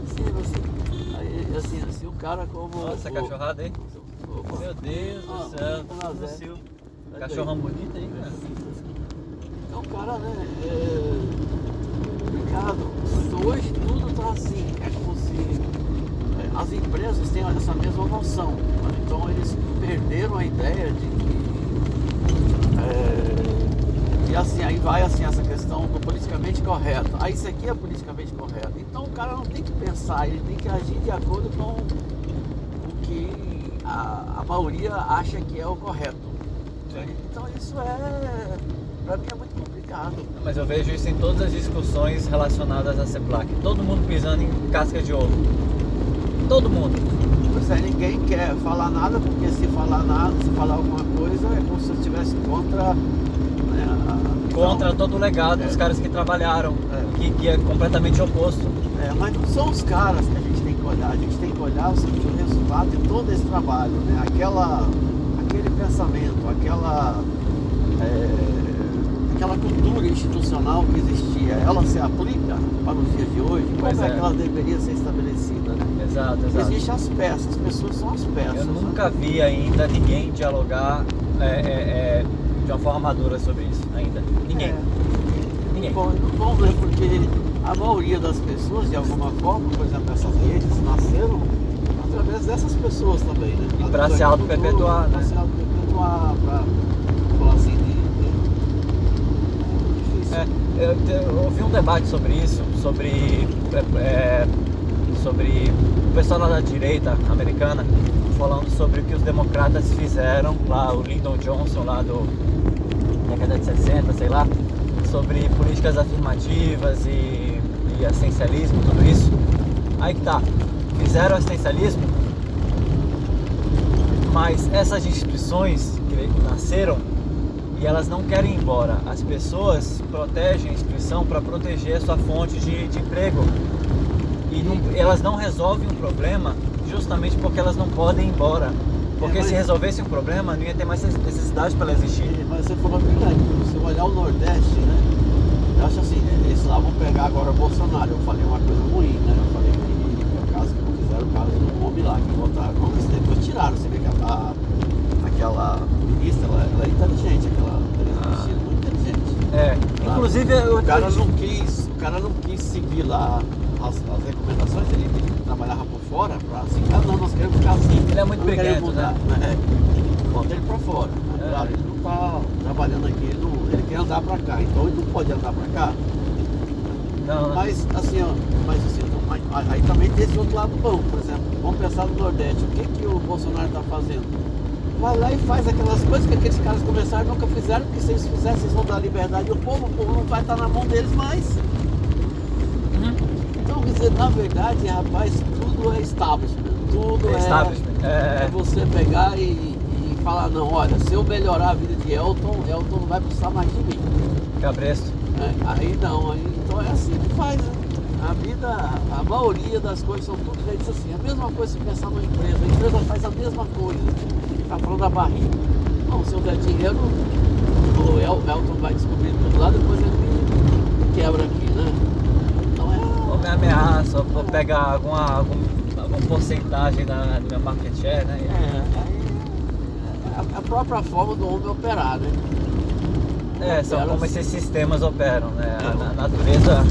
assim, assim, aí, assim, assim, o cara como. Nossa, o- cachorrada aí. Opa. Meu Deus Ah, do céu. Sai Cachorrão bonito aí, cara. Então, cara, né? É complicado. Hoje tudo tá assim. É como se é, as empresas têm essa mesma noção. Então, eles perderam a ideia de que. É, e assim, aí vai assim essa do politicamente correto. Ah, isso aqui é politicamente correto. Então, o cara não tem que pensar, ele tem que agir de acordo com o que a, a maioria acha que é o correto. Sim. Então isso é, pra mim é muito complicado. Mas eu vejo isso em todas as discussões relacionadas à CEPLAC. Todo mundo pisando em casca de ovo. Todo mundo. Pois é, ninguém quer falar nada, porque se falar nada, se falar alguma coisa, é como se eu estivesse contra. né, a- Contra todo o legado dos É. caras que trabalharam. É. Que, que é completamente oposto. é, mas não são os caras que a gente tem que olhar, a gente tem que olhar o seguinte, o resultado de todo esse trabalho, né? Aquela, aquele pensamento, aquela. é, aquela cultura institucional que existia, ela se aplica para os dias de hoje? Como é é. que ela deveria ser estabelecida, né? Exato, exato. Existem as peças, as pessoas são as peças. Eu né? nunca vi ainda ninguém dialogar é, uma forma madura sobre isso. Ainda. Ninguém. É. Ninguém. Bom, não vão, né? Porque a maioria das pessoas, de alguma forma, por exemplo, essas redes nasceram através dessas pessoas também, né? E pra Através se auto-perpetuar, né? Pra se auto-perpetuar, pra falar assim de. É, eu, eu ouvi um debate sobre isso, sobre, é, é, sobre o pessoal da direita americana falando sobre o que os democratas fizeram lá, o Lyndon Johnson lá do década de 60, sei lá, sobre políticas afirmativas e, e tudo isso. Aí que tá, fizeram assistencialismo, mas essas instituições que nasceram e elas não querem ir embora. As pessoas protegem a instituição para proteger a sua fonte de, de emprego. E não- elas não resolvem um problema justamente porque elas não podem ir embora. Porque É, mas- se resolvessem um problema, não ia ter mais necessidade para ela existir. E- Mas você falou brilhante, se você olhar o Nordeste, né? Eu acho assim, eles lá vão pegar agora o Bolsonaro. Eu falei uma coisa ruim, né? Eu falei que por causa que não fizeram o caso do homem lá, que votaram. Mas depois tiraram, você vê que a, a- aquela ministra, ela, ela é inteligente, aquela Tereza Ah. Muito inteligente. É, Lá. inclusive O cara não quis, o cara não quis seguir lá as, as recomendações, ele, ele trabalhava por fora para assim, ah não, nós queremos ficar assim. Ele é muito briguento, mudar. né? É. Bota ele para fora. É. Claro, ele não está trabalhando aqui, ele, não, ele quer andar para cá, então ele não pode andar para cá. não. Mas assim, ó, mas assim, não, mas, aí também tem esse outro lado bom, por exemplo, vamos pensar no Nordeste, o que, que o Bolsonaro está fazendo? Vai lá e faz aquelas coisas que aqueles caras começaram e nunca fizeram, porque se eles fizessem, eles vão dar liberdade ao povo, o povo não vai estar na mão deles mais. Dizer, na verdade, rapaz, tudo é establishment. Tudo É é, establishment, é. é você pegar e, e falar, não, olha, se eu melhorar a vida de Elton, Elton não vai precisar mais de mim. Cabresto. É, aí não, aí, então é assim que faz, né? A vida, a maioria das coisas são tudo feitas assim. A mesma coisa se pensar numa empresa, a empresa faz a mesma coisa. Tá falando da barriga. Não, se eu der dinheiro, o El- Elton vai descobrir tudo lá, depois ele me quebra aqui, né? Então Ou é. me ameaça, ou ou pega alguma, algum, alguma porcentagem da, do meu market share, né? É, aí é a, a própria forma do homem operar, né? É, são como esses sistemas operam, né? A, É. na- natureza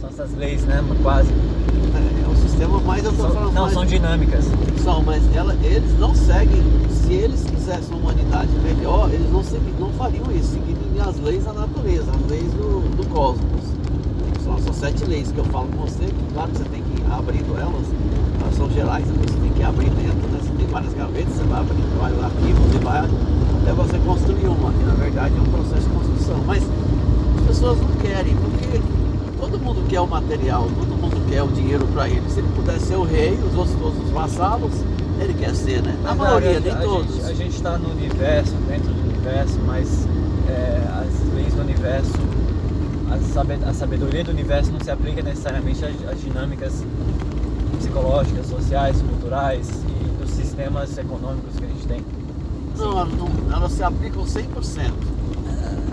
são essas leis, né? Quase. É, é o sistema, mas eu tô São- falando não, mais- são dinâmicas. São, mas ela- eles não seguem. Se eles quisessem uma humanidade melhor, eles não, segui- não fariam isso, seguindo as leis da natureza, as leis do, do cosmos. Sete leis que eu falo com você, que claro que você tem que ir abrindo elas, elas são gerais, então você tem que abrir dentro, né? Você tem várias gavetas, você vai abrindo vários arquivos e vai até você construir uma, que na verdade é um processo de construção. Mas as pessoas não querem, porque todo mundo quer o material, todo mundo quer o dinheiro para ele. Se ele pudesse ser o rei, os outros todos os vassalos, ele quer ser, né? A Mas, maioria, nem todos. Gente, a gente está no universo, dentro do universo, mas é, as leis do universo, a, sabe- a sabedoria do universo não se aplica necessariamente às, dinâmicas psicológicas, sociais, culturais e dos sistemas econômicos que a gente tem. Não, elas, não, elas se aplicam 100%.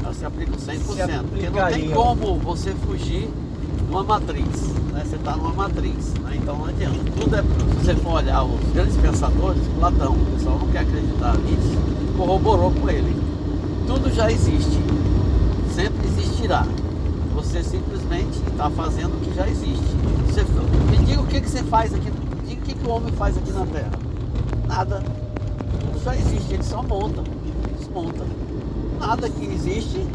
Elas se aplicam 100%. porque não tem como você fugir de uma matriz. Né? Você está numa matriz. né? Então não adianta. Tudo é, se você for olhar os grandes pensadores, Platão, o pessoal não quer acreditar nisso, corroborou com ele. Tudo já existe. Sempre existirá. Você simplesmente está fazendo o que já existe. Você, me diga o que, que você faz aqui. Diga o que, que o homem faz aqui na Terra. Nada. Já existe, ele só monta, desmonta. Nada que existe,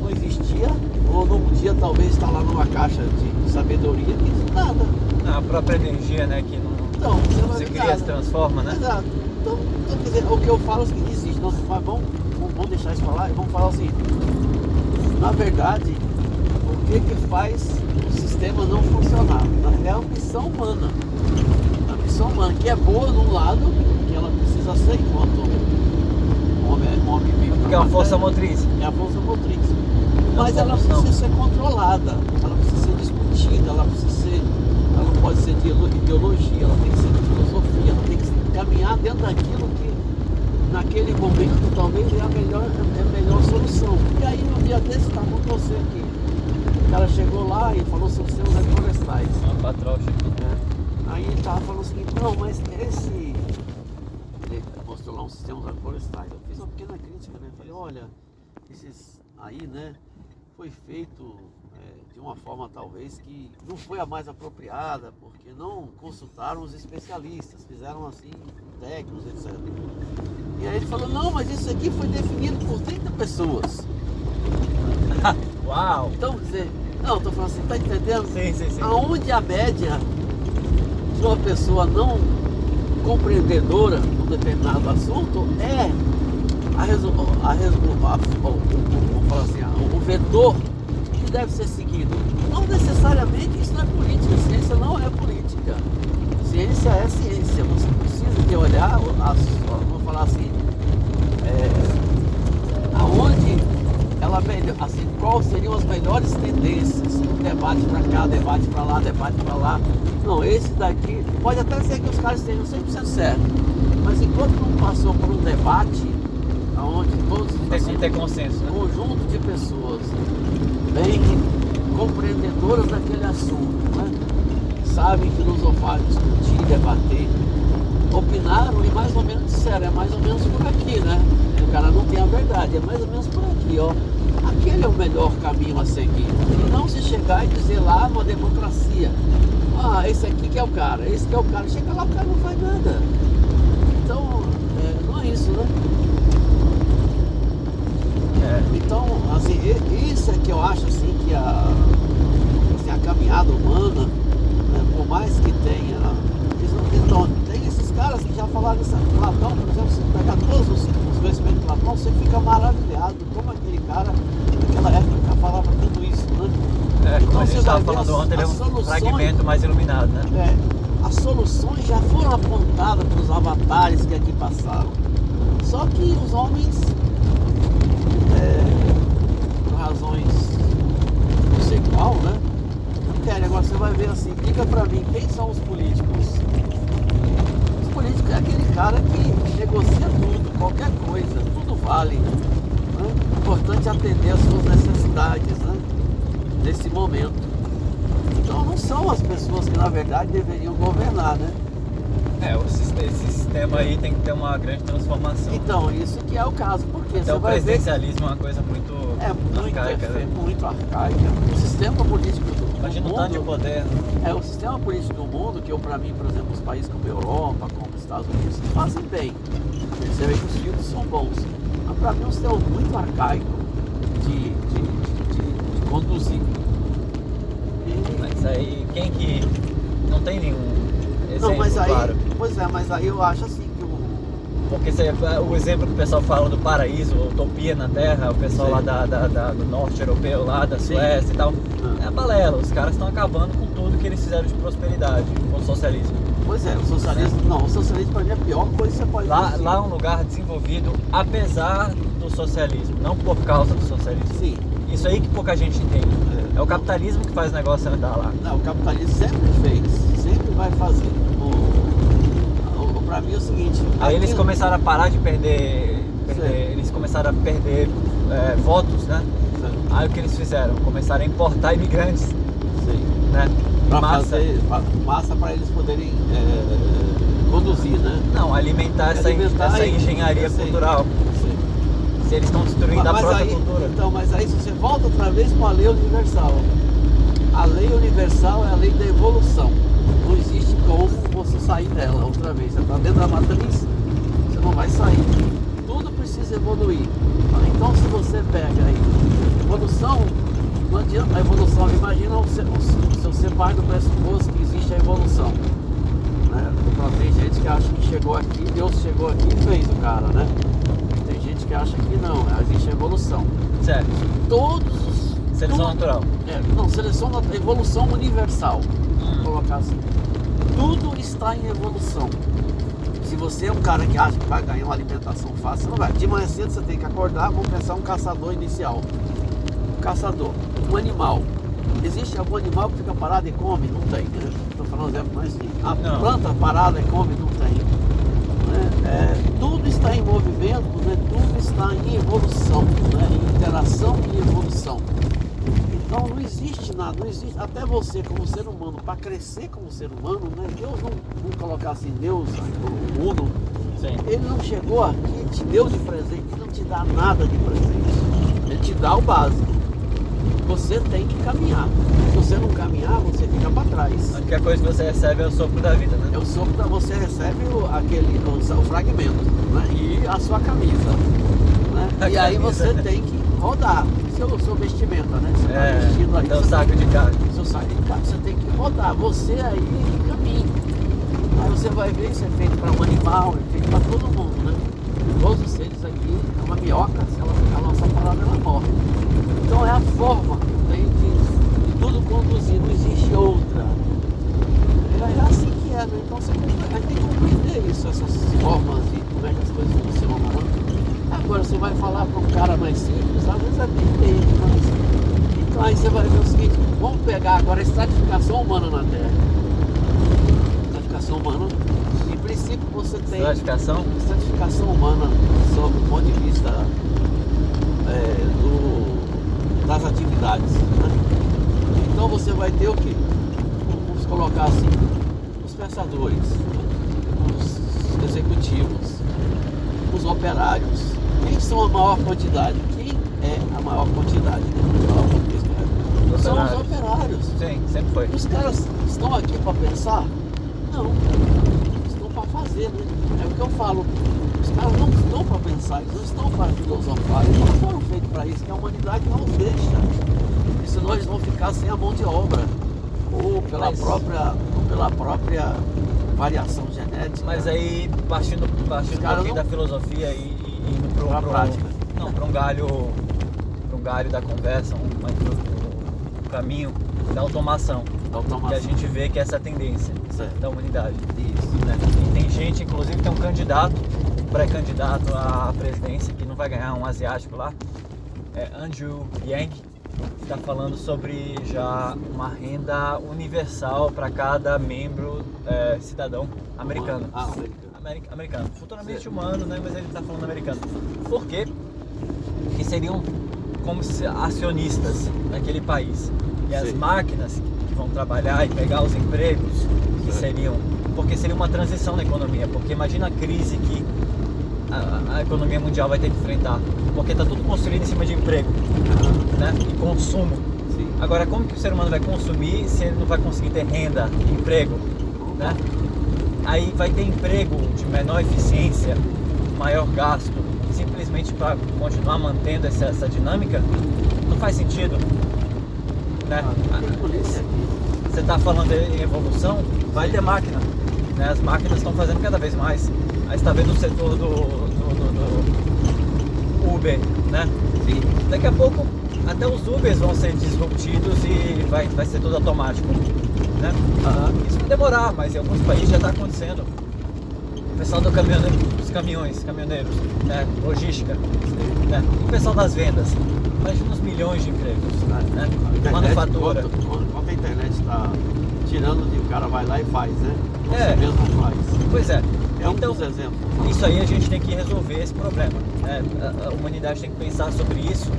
não existia, ou num dia talvez está lá numa caixa de sabedoria, que nada. A própria energia, né, que não, Então, você não se cria, nada. se transforma, né? Exato. Então, então, quer dizer, o que eu falo é o seguinte, existe, não, mas vamos, vamos, deixar isso falar e vamos falar o seguinte. Na verdade, que que faz o sistema não funcionar? É a missão humana. A missão humana, que é boa num lado, que ela precisa ser enquanto homem, homem vive. na Porque é uma força motriz. é a força motriz. Mas ela precisa ser controlada, ela precisa ser discutida, ela precisa ser. Ela não pode ser de ide- ideologia, ela tem que ser de filosofia, ela tem que caminhar dentro daquilo que naquele momento talvez é a melhor, é a melhor solução. E aí no dia desse estava com você aqui. O cara chegou lá e falou sobre sistemas agroflorestais. Uma patrócia. né? Aí ele estava falando o seguinte, não, mas esse. Ele mostrou lá um sistema agroflorestais. Eu fiz uma pequena crítica, né? Falei, olha, esses aí, né, foi feito é, de uma forma talvez que não foi a mais apropriada, porque não consultaram os especialistas, fizeram assim, técnicos, etc. E aí ele falou, não, mas isso aqui foi definido por 30 pessoas. (laughs) Uau! Então, quer dizer, não, estou falando assim, tá entendendo? Sim, sim, sim. aonde a média de uma pessoa não compreendedora de um determinado assunto é a resu- a vamos falar assim, a- o vetor que deve ser seguido. Não necessariamente isso não é política, ciência não é política. Ciência é ciência. Você precisa de olhar, vamos falar assim, é, aonde ela melhor, assim, quais seriam as melhores tendências, debate para cá, debate para lá, debate para lá. Não, esse daqui pode até ser que os caras estejam 100% certos, mas enquanto não passou por um debate, aonde todos Tem assim, ter consenso, um né? conjunto de pessoas bem compreendedoras daquele assunto, né? sabem filosofar, discutir, debater, opinaram e mais ou menos disseram, é mais ou menos por aqui, né? O cara não tem a verdade, é mais ou menos por aqui, ó. Aquele é o melhor caminho a seguir. E não se chegar e dizer lá uma democracia. Ah, esse aqui que é o cara, esse que é o cara. Chega lá, o cara não faz nada. Então, é, não é isso, né? É. Então, assim, isso é que eu acho assim que a, assim, a caminhada humana, né, por mais que tenha. eles não- Então, tem esses caras que já falaram isso. Platão, por exemplo, se pegar todos os, Platão, você fica maravilhado como aquele cara naquela época falava tudo isso, né? É, como Então a você gente estava falando ontem, ele é um soluções- fragmento mais iluminado, né? É, as soluções já foram apontadas para os avatares que aqui passaram. Só que os homens, é, por razões não sei qual, né? Não querem. Agora você vai ver assim, diga para mim, quem são os políticos? É aquele cara que negocia tudo, qualquer coisa, tudo vale. né? Importante é atender às suas necessidades, né? Nesse momento. Então não são as pessoas que na verdade deveriam governar, né? É, esses sistema aí tem que ter uma grande transformação. Então, isso que é o caso, porque Até você o vai ver presidencialismo é uma coisa muito é muito, arcaica, é né? muito arcaica. O sistema político do, Imagina do o tanto de mundo, poder. é o sistema político do mundo que eu para mim, por exemplo, os países como a Europa, como Estados Unidos, fazem bem. Vê que os filhos são bons. Mas para mim é um sistema muito arcaico de, de, de- de conduzir. E- Mas aí, quem que. Não tem nenhum exemplo, não, mas aí, claro. pois é, mas aí eu acho assim que o Porque o exemplo que o pessoal fala do paraíso, utopia na Terra, o pessoal Sim. lá da, da- da- do norte europeu, lá da Sim. Suécia e tal, Ah. é balela. Os caras estão acabando com tudo que eles fizeram de prosperidade, com o socialismo. Pois é, o socialismo, não, o socialismo para mim é a pior coisa que você pode Lá, fazer. lá é um lugar desenvolvido apesar do socialismo, não por causa do socialismo. Sim. Isso aí que pouca gente entende. É. É o capitalismo que faz o negócio andar lá. Não, o capitalismo sempre fez, sempre vai fazer. O, o, pra mim é o seguinte. Aí eles começaram a parar de perder. perder- Sim. eles começaram a perder é, votos, né? Aí o que eles fizeram? Começaram a importar imigrantes, Sim. né? Pra Massa. fazer massa para eles poderem é, conduzir, né? Não, alimentar essa, Alimentar essa engenharia sei. cultural. Sim. Se eles estão destruindo a mas própria aí, cultura. Então, mas aí se você volta outra vez para a lei universal. A lei universal é a lei da evolução. Não existe como você sair dela outra vez. Você está dentro da matriz, você não vai sair. Tudo precisa evoluir. Então se você pega aí, evolução, não adianta a evolução. Imagina o seu, o seu ser parte do pressuposto que existe a evolução. Né? Então, tem gente que acha que chegou aqui, Deus chegou aqui e fez o cara, né? Tem gente que acha que não, existe a evolução. Certo. Todos os. Seleção tudo- natural. É, não, seleção nat- evolução universal. Vou colocar assim. Tudo está em evolução. Se você é um cara que acha que vai ganhar uma alimentação fácil, você não vai. De manhã cedo você tem que acordar, vamos pensar um caçador inicial. Caçador, um animal. Existe algum animal que fica parado e come? Não tem, né? Estou falando exemplo mais simples. A Não. planta parada e come? Não tem. né? É, tudo está em movimento, né? tudo está em evolução, né? em interação e evolução. Então não existe nada, não existe. Até você como ser humano, para crescer como ser humano, né? Deus não, não colocar assim, Deus, o mundo, Sim. ele não chegou aqui, te deu de presente, ele não te dá nada de presente. Ele te dá o básico. Você tem que caminhar. Se você não caminhar, você fica para trás. A única coisa que você recebe é o sopro da vida, né? É o sopro da você recebe o, aquele, o, o fragmento né? e a sua camisa. Né? A E aí camisa, você né? tem que rodar. Seu, seu vestimenta, né? Você tá É, vestido aí. você saco de carne. seu saco de carne, você tem que rodar. Você aí caminha. Aí você vai ver, isso é feito para um animal, é feito para todo mundo, né? Todos os seres aqui, é uma minhoca, se ela ficar Então é a forma que tem de, tudo conduzir, não existe outra. É é assim que é, né? Então você a gente tem que compreender isso, essas formas e como é que as coisas funcionam. Né? Agora você vai falar para um cara mais simples, às vezes até entende, mas. Então aí você vai ver o seguinte, vamos pegar agora a estratificação humana na Terra. Estratificação humana, em princípio você tem Estratificação? estratificação humana sob o ponto de vista é, do- das atividades. né? Então você vai ter o quê? Vamos colocar assim, os pensadores, os executivos, os operários. Quem são a maior quantidade? Quem é a maior quantidade? Correto. São os operários. Sim, sempre foi. Os caras estão aqui para pensar? Não. Estão para fazer, né? É o que eu falo. Os caras não estão para pensar, eles não estão para filosofar. Eles não foram feitos para isso, que a humanidade não os deixa. E senão eles vão ficar sem a mão de obra. Ou pela Mas- própria. Ou pela própria variação genética. Mas aí, partindo, partindo um pouquinho não- da filosofia e, e indo Pra pro- prática. Não, para um galho. Pra um galho da conversa, um, pro caminho da automação. Que a gente vê que é essa tendência Certo. da humanidade. Isso. né? E tem gente, inclusive tem um candidato, pré-candidato à presidência, que não vai ganhar um asiático lá, é Andrew Yang, está falando sobre já uma renda universal para cada membro é, cidadão americano. Ah, americano. Ameri- americano. Futuramente Certo. humano, né? Mas ele está falando americano. Por quê? Que seriam como se acionistas naquele país. E as Sim. máquinas que vão trabalhar e pegar os empregos, que seriam porque seria uma transição na economia. Porque imagina a crise que a, a economia mundial vai ter que enfrentar. Porque está tudo construído em cima de emprego né? e consumo. Sim. Agora, como que o ser humano vai consumir se ele não vai conseguir ter renda, emprego? Né? Aí vai ter emprego de menor eficiência, maior gasto, simplesmente para continuar mantendo essa, essa dinâmica? Não faz sentido. Né? Ah. Você está falando em evolução, vai ter máquina. Né? As máquinas estão fazendo cada vez mais. Aí está vendo o setor do, do- do- do Uber, né? Daqui a pouco até os Ubers vão ser disruptidos e vai, vai ser tudo automático. Né? Isso vai demorar, mas em alguns países já está acontecendo. O pessoal do caminhone, dos caminhões, caminhoneiros, né? logística, né? o pessoal das vendas. Imagina os milhões de empregos. Né? A internet, Manufatura. Enquanto a internet está tirando de o cara vai lá e faz, né? Você É. mesmo faz. Pois é. É um então, dos exemplos. isso aí a gente tem que resolver esse problema. né? A, a humanidade tem que pensar sobre isso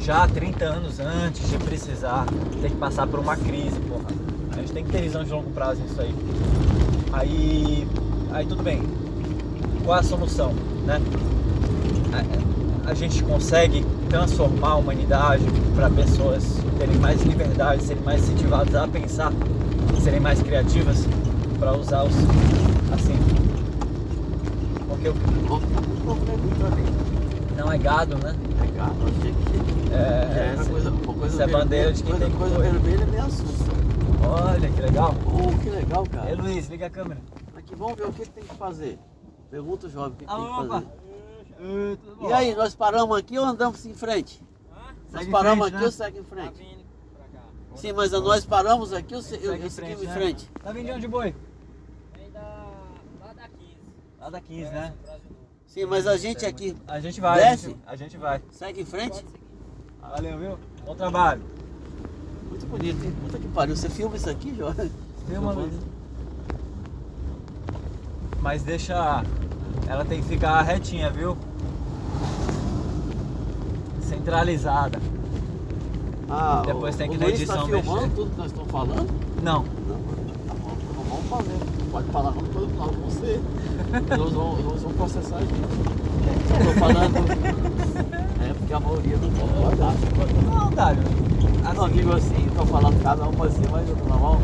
já 30 anos antes de precisar ter que passar por uma crise, porra. A gente tem que ter visão de longo prazo nisso aí. Aí, aí tudo bem. Qual a solução, né? A, a gente consegue transformar a humanidade para pessoas terem mais liberdade, serem mais incentivadas a pensar, serem mais criativas para usar os assim. Porque o- Não é muito ali. não é gado, né? Legal, achei que É, já era coisa, uma coisa isso é bandeira de quem coisa, tem coisa correr. vermelha me assusta. Olha que legal. Oh, que legal, cara. Ei Luiz, liga a câmera. Aqui, vamos ver o que que tem que fazer. Pergunta o jovem o que, que Ah, tem que opa. fazer. bom? E aí, nós paramos aqui ou andamos em frente? Nós Segue paramos frente, aqui né? ou segue em frente? Sim, mas nós paramos aqui ou eu, Segue eu em segui frente, em né? frente? Tá vindo de onde, boi? Vem da, lá da 15. Lá da 15, né? Sim, mas a gente aqui A gente vai, a Desce? gente, a gente vai. segue em frente? Valeu, viu? Bom trabalho. Muito bonito, hein? Puta que pariu. Você filma isso aqui, Jorge? Filma, Luiz. Mas deixa. Ela tem que ficar retinha, viu? Centralizada. Ah, Depois tem que o na Luiz edição tá filmando mexer. tudo que nós estamos falando? Não. Não, tá vamos fazer. Não pode falar não, todo vamos ser. Nós vamos, nós vamos processar a gente. Estou falando. É porque a maioria não pode falar. Não, Dário. Não, digo assim, estou falando cada um assim, mas eu mão.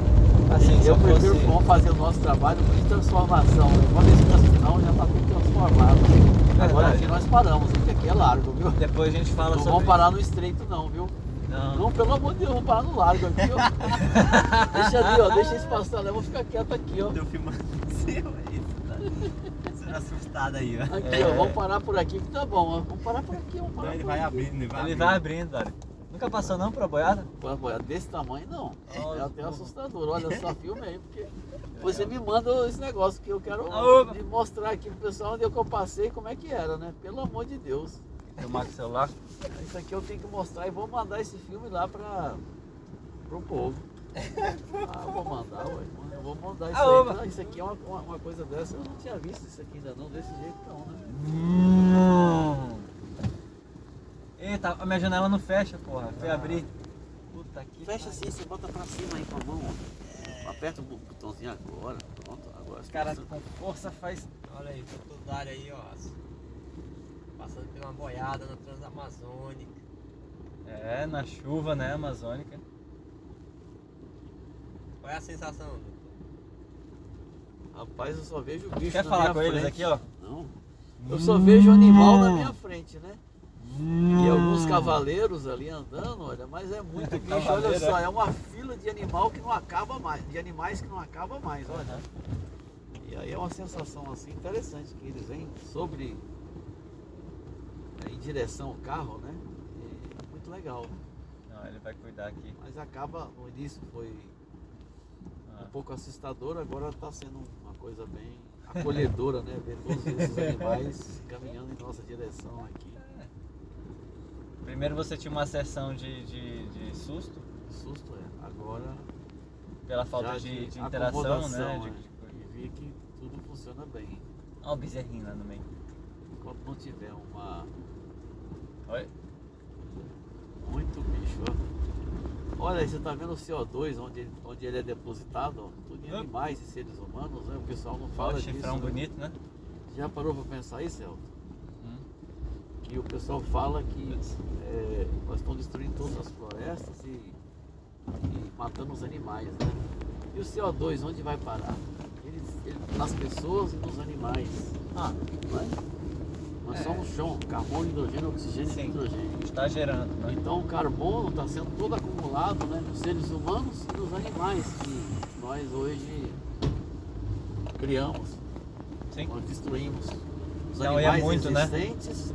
Assim, eu prefiro fosse- vamos fazer o nosso trabalho de transformação. Quando esse transformação já está tudo transformado. Agora Verdade. aqui nós paramos, porque aqui é largo, viu? Depois a gente fala Não sobre. vamos parar no estreito não, viu? Não. Não, pelo amor de Deus, vamos parar no largo aqui, ó. (laughs) deixa ali, ó, deixa isso passar, né? Eu vou ficar quieto aqui, ó. Tô filmando você, Você tá assustado aí, ó. Aqui, É. ó, vamos parar por aqui que tá bom, ó. Vamos parar por aqui, vamos parar ele por vai aqui. abrindo, ele vai Ele abrindo. vai abrindo, Dário. Nunca passou não por uma boiada? Pô, pô, Desse tamanho não. É até assustador. Olha só, filme aí, porque você me manda esse negócio que eu quero Ah, mostrar aqui pro pessoal onde eu passei, como é que era, né? Pelo amor de Deus. Filmar com o celular. Isso aqui eu tenho que mostrar e vou mandar esse filme lá pra, pro povo. (laughs) Ah, eu vou mandar, ué. Eu vou mandar isso Ah, aí. Ah, Isso aqui é uma, uma, uma coisa dessa. Eu não tinha visto isso aqui ainda não, desse jeito não, né? Hum. Eita, a minha janela não fecha, porra. Fui Ah. abrir. Puta que. Fecha assim, você bota pra cima aí com a mão, ó. Aperta o botãozinho agora, pronto, agora. Os caras com força faz. Olha aí, o Dário aí, ó. Passando uma boiada na Transamazônica. É, na chuva, né, amazônica. Qual é a sensação? Rapaz, eu só vejo bicho Quer na falar minha com eles frente. aqui, ó? Não. Eu só vejo animal na minha frente, né? E Hum. alguns cavaleiros ali andando, olha, mas é muito (laughs) bicho, olha só, é. uma fila de animal que não acaba mais, de animais que não acaba mais, olha. E aí é uma sensação assim interessante que eles vêm sobre em direção ao carro, né? É muito legal. Não, ele vai cuidar aqui. Mas acaba, no início foi Ah. um pouco assustador, agora está sendo uma coisa bem acolhedora, né? Ver todos esses animais (laughs) caminhando em nossa direção aqui. Primeiro você tinha uma sessão de, de, de susto Susto é. Agora pela falta de, de interação, né? De, é. E vi que tudo funciona bem. Olha o bezerrinho lá no meio. Enquanto não tiver uma Oi? muito bicho, ó. Olha, aí você tá vendo o CO2, onde ele, onde ele é depositado, ó, tudo em animais e seres humanos, né? O pessoal não fala Olha disso. chifrão né? bonito, né? Já parou pra pensar isso, Elton? Hum. Que o pessoal fala que é, nós estamos destruindo todas as florestas e, e matando os animais, né? E o CO2, onde vai parar? Ele, ele- nas pessoas e nos animais. Ah, é? Nós É. somos chão, carbono, hidrogênio, oxigênio Sim. e nitrogênio. está gerando, né? Então o carbono está sendo todo acumulado né, nos seres humanos e nos animais que nós hoje criamos, Sim. nós destruímos. Os Então, é animais muito, né? existentes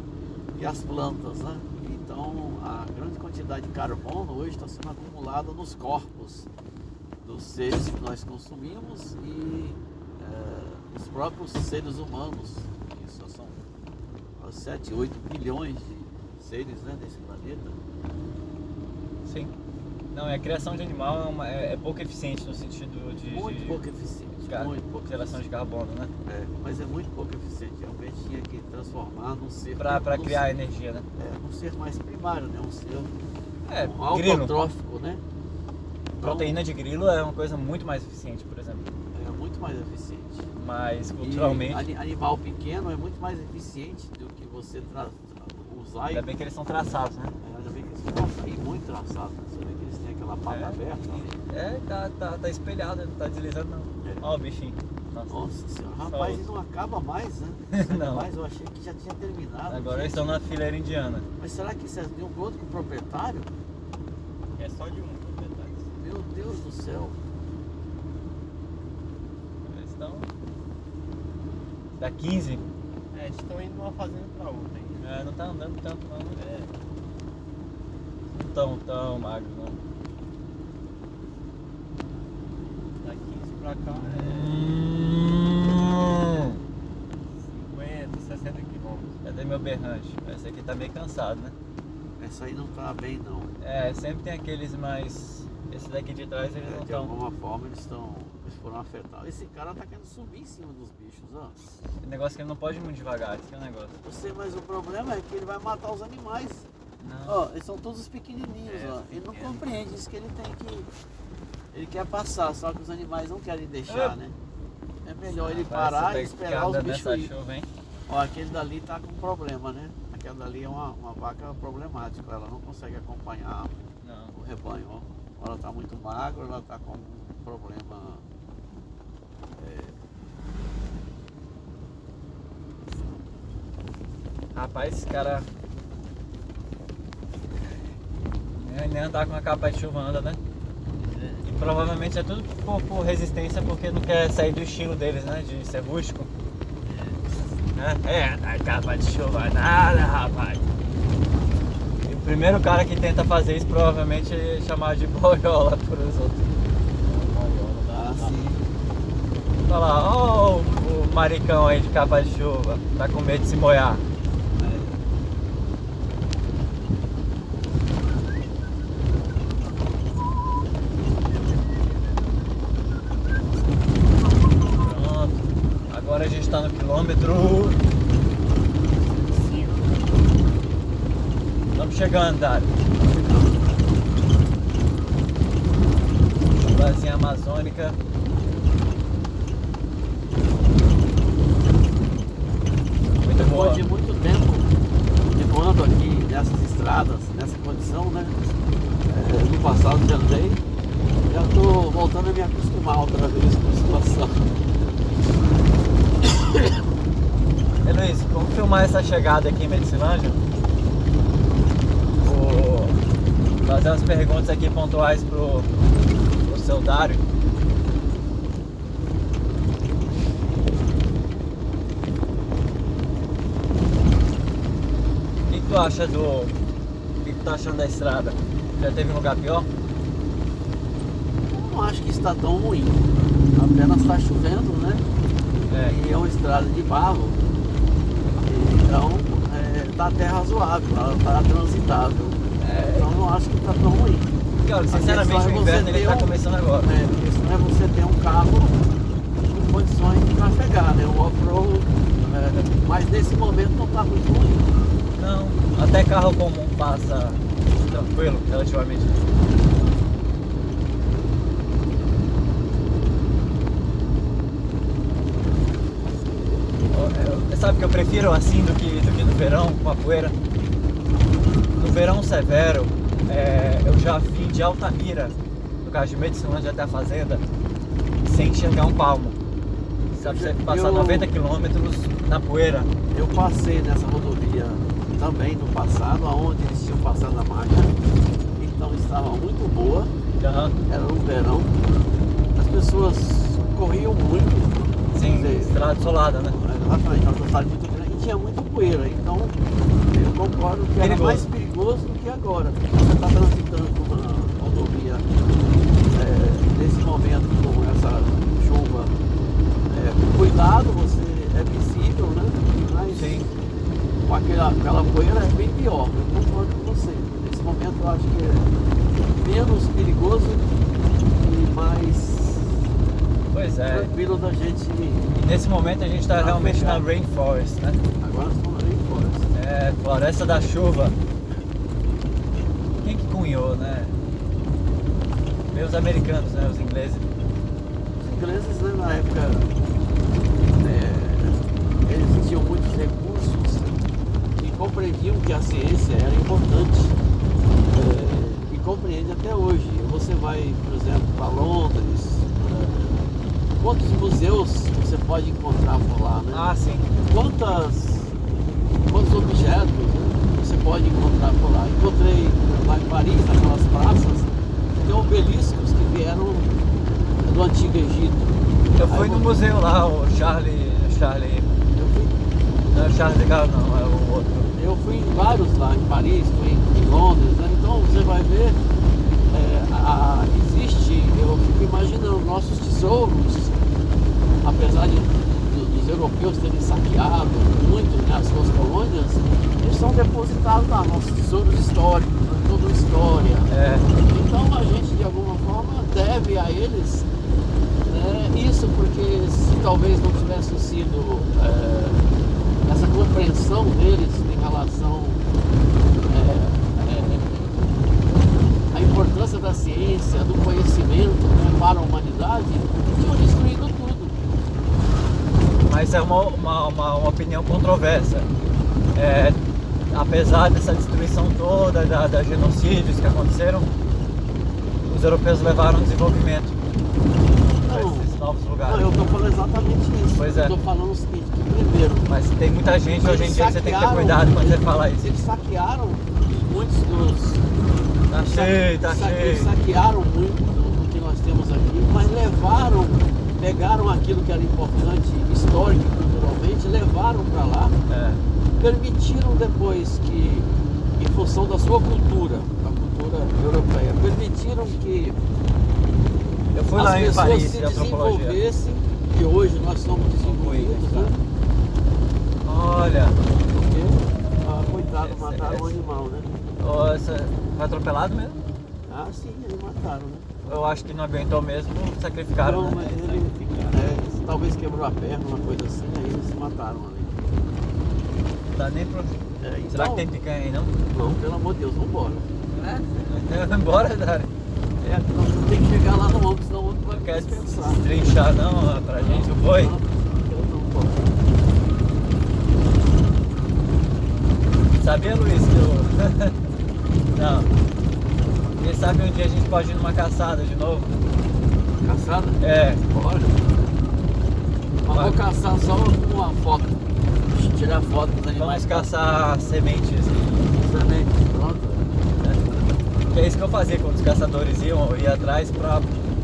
e as plantas, né? Então a grande quantidade de carbono hoje está sendo acumulada nos corpos dos seres que nós consumimos e eh, os próprios seres humanos, que só são 7, 8 bilhões de seres né, desse planeta. Sim. Não, é a criação de animal é, uma- é- é pouco eficiente no sentido de, Muito de pouco eficiente, ca- muito pouco geração de carbono, né? É, mas é muito pouco eficiente. Realmente tinha que transformar num ser. Num criar ser- energia, né? É, num ser mais primário, né? Um ser É, um grilo. né? Então, Proteína de grilo é uma coisa muito mais eficiente, por exemplo. Mais eficiente. Mas E culturalmente, ani- animal pequeno é muito mais eficiente do que você tra- usar e. ainda bem que eles são traçados, né? É, Ainda bem que eles nossa, e muito traçado, né? Você vê que eles têm aquela pata É. aberta ali. É, tá, tá, tá espelhado, não tá deslizando não. É. Ó o bichinho. Nossa. Nossa senhora, rapaz, e não acaba mais, né? (laughs) Não. Mas eu achei que já tinha terminado. Agora eles estão na fileira indiana. Mas será que isso é de um outro proprietário? É só de um proprietário. Meu Deus do céu. Eles estão. Da 15. É, eles estão indo de uma fazenda pra outra ainda. É, não tá andando tanto não. É, Não tão, tão magro não. da 15 pra cá é Hum. 50, 60 quilômetros. Cadê meu berrante? Esse aqui tá meio cansado, né? Essa aí não tá bem não. É, sempre tem aqueles mais. Esse daqui de trás eles É, não de estão. alguma forma eles estão. Foram afetados. Esse cara tá querendo subir em cima dos bichos, ó. O negócio é que ele não pode ir muito devagar, esse é o negócio. Eu sei, mas o problema é que ele vai matar os animais. Não. Ó, eles são todos pequenininhos, É, ó. Ele não pequeno. compreende isso que ele tem que. Ele quer passar, só que os animais não querem deixar, É. né? É melhor ele Rapaz, parar e esperar os bichos ir. chuva? Ó, aquele dali tá com problema, né? Aquela dali é uma, uma vaca problemática, ela não consegue acompanhar Não. o rebanho, ó. Ela tá muito magra, ela tá com um problema. Rapaz, esse cara. Nem- andar com a capa de chuva anda, né? E provavelmente é tudo por, por resistência porque não quer sair do estilo deles, né? De ser rústico. É, é, a capa de chuva nada, rapaz. E o primeiro cara que tenta fazer isso provavelmente é chamado de boiola (laughs) por os outros. Tá assim. Olha lá, ó o, o maricão aí de capa de chuva, tá com medo de se molhar. Pronto, agora a gente tá no quilômetro 5. Estamos chegando, Dário. Chuvazinha amazônica. Muito boa. Depois de muito tempo de ando aqui nessas estradas, nessa condição, né? É, no passado já andei, já tô voltando a me acostumar outra vez com a situação. (coughs) Ei Luiz, vamos filmar essa chegada aqui em Medicilândia? Vou fazer umas perguntas aqui pontuais pro, pro seu Dário. O que, que tu acha do. O que, tu tá achando da estrada? Já teve um lugar pior? Não acho que está tão ruim. Apenas está chovendo, né? É. E é uma estrada de barro. Então está até razoável, ela está transitável. É. Então não acho que está tão ruim. Porque, olha, sinceramente é o inverno você ele tá um- começando agora. É, questão é você ter um carro com condições de trafegar, né? Um off-road. é, mas nesse momento não está muito ruim não. Até carro comum passa tranquilo, relativamente. É, sabe que eu prefiro assim do que, do que no verão, com a poeira. No verão severo, é, eu já vim de Altamira, no caso de Medicilândia até a fazenda, sem enxergar um palmo. Sabe, você passar 90 quilômetros na poeira. Eu passei nessa rodovia também no passado, aonde eles tinham passado a marcha. Então estava muito boa, Aham. era no verão. As pessoas corriam muito. Sim, dizer, estrada desolada, né? Exatamente, uma velocidade muito grande e tinha muita poeira. Então eu concordo que era Perigoso. mais perigoso do que agora. Você está transitando por uma rodovia é, nesse momento com essa chuva. é, cuidado, você é visível, né? Mas Sim. Com aquela, aquela poeira é bem pior. Eu concordo com você. Nesse momento eu acho que é menos perigoso e mais Pois é. tranquilo da gente. E nesse momento a gente está Tá realmente na rainforest, né? Agora estamos ali fora. É, floresta da chuva. Quem que cunhou, né? Meus americanos, né? Os ingleses. Os ingleses, né, na época, é, eles tinham muitos recursos compreendiam que a ciência era importante é, e compreende até hoje. Você vai, por exemplo, para Londres, é, quantos museus você pode encontrar por lá, né? Ah, sim. quantas, quantos objetos né, você pode encontrar por lá. Encontrei lá em Paris, naquelas praças, tem obeliscos que vieram do Antigo Egito. Eu fui Aí no eu- museu lá, o Charlie. Charlie. Eu fui, Não é o Charlie de Gaulle, não, é o outro. Eu fui em vários lá, em Paris, fui em, Londres, né? então você vai ver, é, a- existe, eu fico imaginando, nossos tesouros, apesar de, do- dos europeus terem saqueado muito né, as suas colônias, eles são depositados lá, nossos tesouros históricos, né, toda a história. É. Então a gente de alguma forma deve a eles né, isso, porque se talvez não tivesse sido é, essa compreensão deles relação é, é, à importância da ciência, do conhecimento né, para a humanidade, tinham destruído tudo. Mas é uma, uma, uma, uma opinião controversa. É, apesar dessa destruição toda, da, da genocídios que aconteceram, os europeus levaram o desenvolvimento para Não. esses novos lugares. Não, eu estou falando exatamente isso. Pois é. Eu estou falando primeiro, Mas tem muita gente hoje em dia que você tem que ter cuidado quando você fala isso. eles saquearam muitos dos Tá cheio, tá cheio. Eles saquearam muito do, do que nós temos aqui, mas levaram, pegaram aquilo que era importante, histórico e culturalmente, levaram para lá, É. permitiram depois que, em função da sua cultura, a cultura europeia, permitiram que Eu fui as lá em pessoas Paris, se desenvolvessem, e hoje nós somos desenvolvidos, né? Olha, Porque, ah, coitado, mataram esse- um animal, né? ó, essa- foi atropelado mesmo? Ah, sim, eles mataram, né? Eu acho que não aguentou mesmo, sacrificaram, Não, né? mas ele é, talvez quebrou a perna, uma coisa assim, aí eles se mataram ali. Não dá nem pro... É, Será que então- tem picanha aí, não? Não, pelo amor de Deus, vambora. Vai embora, Dari. É, (laughs) não tem que chegar lá no ombro, senão o outro vai Não trinchar não, pra gente, o boi. Não, eu não posso. Sabia, Luiz, que eu... (laughs) não. Quem sabe um dia a gente pode ir numa caçada de novo? Caçada? É, Bora. Mas vou caçar só uma foto. Tirar foto dos vamos animais. caçar sementes. Exatamente. Pronto. Que é isso que eu fazia quando os caçadores iam, eu ia atrás pra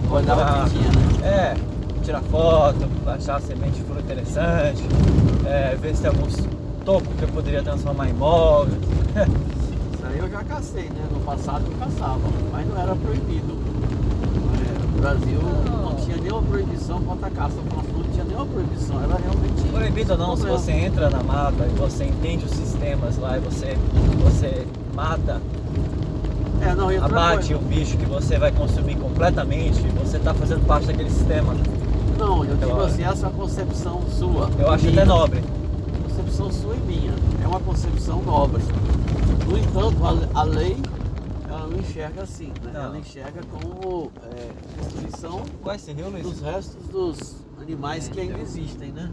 Olhar procurar- o que tinha, né? É, tirar foto, achar semente de flor interessante, é, ver se tem alguns tocos que eu poderia transformar em móveis. (laughs) Isso aí eu já cacei, né? No passado eu caçava, mas não era proibido. É, no Brasil não, tinha nenhuma proibição contra a caça. Não tinha nenhuma proibição, era realmente. Proibido não, se problema. você entra na mata e você entende os sistemas lá e você, você mata, É, não, abate o bicho que você vai consumir completamente, você está fazendo parte daquele sistema. Não, eu digo hora. assim, essa é a concepção sua. Eu acho até nobre. Concepção sua e minha. É uma concepção nobre. No entanto, a, a lei ela não enxerga assim, né? Não. Ela enxerga como é, destruição Qual é esse rio, Luiz? dos restos dos animais que ainda existem, né?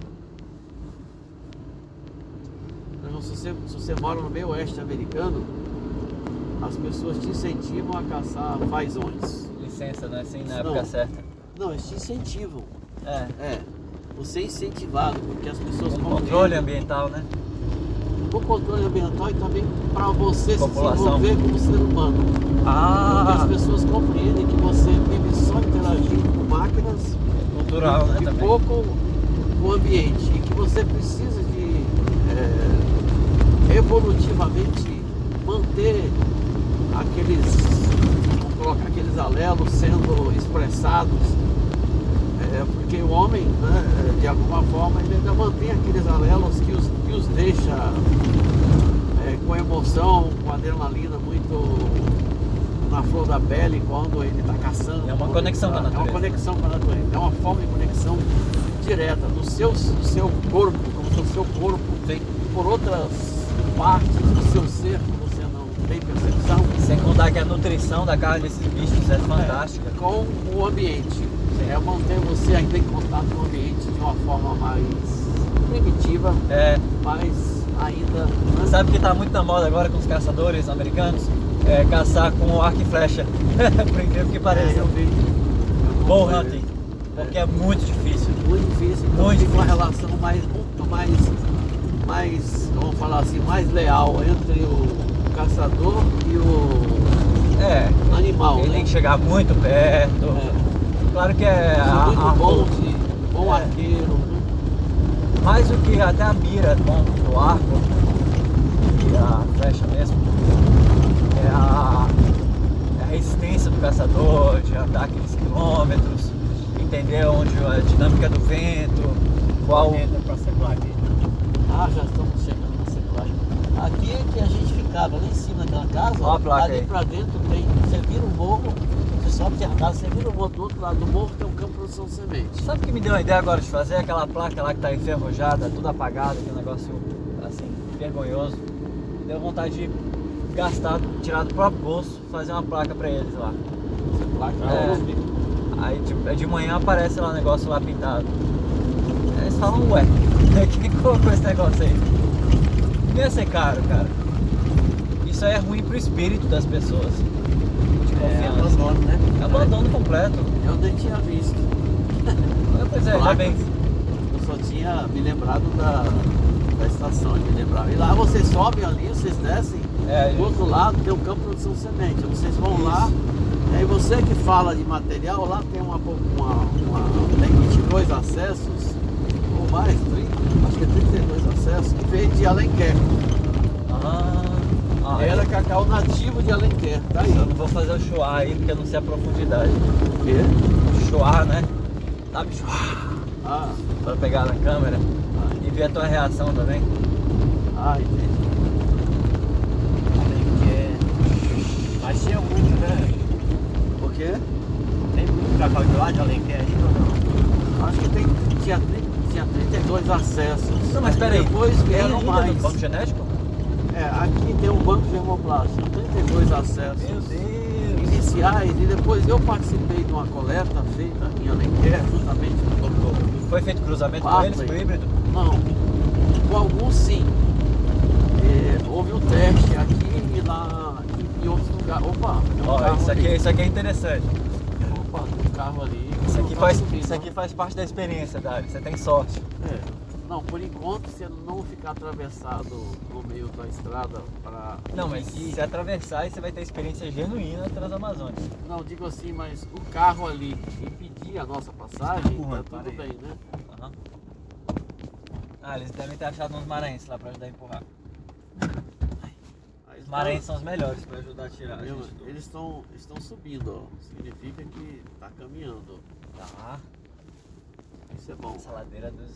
se você, se você mora no meio oeste americano, as pessoas te incentivam a caçar fazões. Licença, né? Assim, na Não. época certa. Não, eles te incentivam. É. É. Você é incentivado, porque as pessoas Com compreendem- controle ambiental, né? o controle ambiental e também para você População. se desenvolver como ser humano. Porque Ah, as pessoas compreendem que você vive só interagindo com máquinas cultural, né? e Também. pouco com o ambiente. E que você precisa de é, evolutivamente manter aqueles, aqueles alelos sendo expressados. É, porque o homem, né, de alguma forma, ele ainda mantém aqueles alelos que os, que os deixa é, com emoção, com adrenalina muito na flor da pele quando ele está caçando. É uma conexão ele com a tá- É uma natureza. conexão com a natureza. É uma forma de conexão direta do seu, do seu corpo, como se o seu corpo Sim. por outras partes do seu ser que você não tem percepção. Sem contar que a nutrição da carne desses bichos é fantástica. com o ambiente. É manter você ainda em contato com o ambiente de uma forma mais primitiva, É, mas ainda. né? sabe que tá muito na moda agora com os caçadores americanos? É caçar com arco e flecha. (laughs) Por incrível que É, pareça. eu vi. Bull sei. hunting. Porque é muito difícil. Muito difícil, então Muito fica uma difícil. relação mais, muito mais, mais, vamos falar assim, mais leal entre o caçador e o É, animal, ele né? tem que chegar muito perto. É. Claro que é São a- muito a- bom de bom É. arqueiro, mais do que até a mira é bom do arco e a flecha mesmo. É a, é a resistência do caçador de andar aqueles quilômetros, entender onde a dinâmica do vento, qual. Pra. Ah, já estamos chegando na secagem. Aqui é que a gente ficava lá em cima daquela casa, Ó a placa ali pra dentro tem. Você vira o morro, sobe tem a casa, você vira o morro do outro lado do morro tem um campo de produção de semente. Sabe o que me deu uma ideia agora de fazer? Aquela placa lá que tá enferrujada, tudo apagada, aquele negócio assim, vergonhoso. Deu vontade de gastar, tirar do próprio bolso, fazer uma placa pra eles lá. Essa placa É. é. Aí de, de manhã aparece lá o negócio lá pintado. Aí eles falam, ué, (laughs) quem colocou esse negócio aí? Não ia ser caro, cara. Isso aí é ruim pro espírito das pessoas. É, confiança. abandono, né? É abandono completo. Eu nem tinha visto. (laughs) Pois é, já bem. Eu só tinha me lembrado da, da estação, de me lembrar. E lá vocês sobem ali, vocês descem. É, Do outro lado tem o campo de produção de semente. Vocês vão lá, aí você que fala de material, lá tem uma, uma, uma tem 22 acessos, ou mais, 30, acho que é 32 acessos, que veio de Alenquer. Ah, ah, Era cacau nativo de Alenquer, tá aí. Eu não vou fazer o chuá aí porque eu não sei a profundidade. O quê? Chuá, né? Sabe chuá? Ah, Pra pegar na câmera e ver a tua reação também. ah, entendi. Alenquer. Mas tinha muito, né? O quê? Tem muito cacau de lá de Alenquer aí ou não? Acho que tem, tinha, 30, tinha 32 acessos. Não, mas peraí. Depois vieram mais. no banco genético? É, aqui tem um banco germoplástico, 32 acessos. Iniciais e depois eu participei de uma coleta feita em Alenquer, justamente com o doutor. Foi feito cruzamento com eles, híbrido? Não, com alguns sim. É, houve um teste aqui e lá em outros lugares. Opa, tem um Ó, carro isso aqui, ali. isso aqui é interessante. Opa, tem um carro ali. Isso aqui, faz, subindo, isso aqui faz parte da experiência, Dário. Você tem sorte. É. Não, por enquanto, se não ficar atravessado no meio da estrada para. Não, mas se atravessar, aí você vai ter experiência genuína transamazônica. Não, digo assim, mas o carro ali impedir a nossa passagem, Empurra, tá para tudo bem, né? Aham. Ah, eles devem ter achado uns maranhenses lá pra ajudar a empurrar. Os maranhenses são os melhores pra ajudar a tirar. a gente do- Eles estão estão subindo, ó. Significa que tá caminhando. Tá, Isso é bom. essa ladeira dos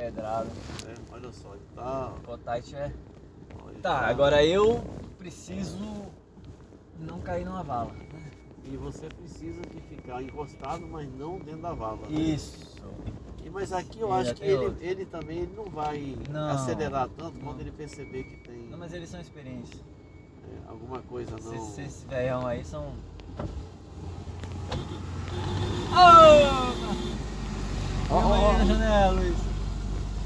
pedrados. É, olha só, ele tá. O é. ele Tá, agora eu preciso não cair numa vala. E você precisa de ficar encostado, mas não dentro da vala. né? Isso. E, mas aqui eu E acho que ele, ele também ele não vai Não. acelerar tanto Não. quando ele perceber que tem Não, mas eles são experientes. é, alguma coisa não. Esses, esses velhão aí são. Oh! Ó, Calma aí na janela, Luiz.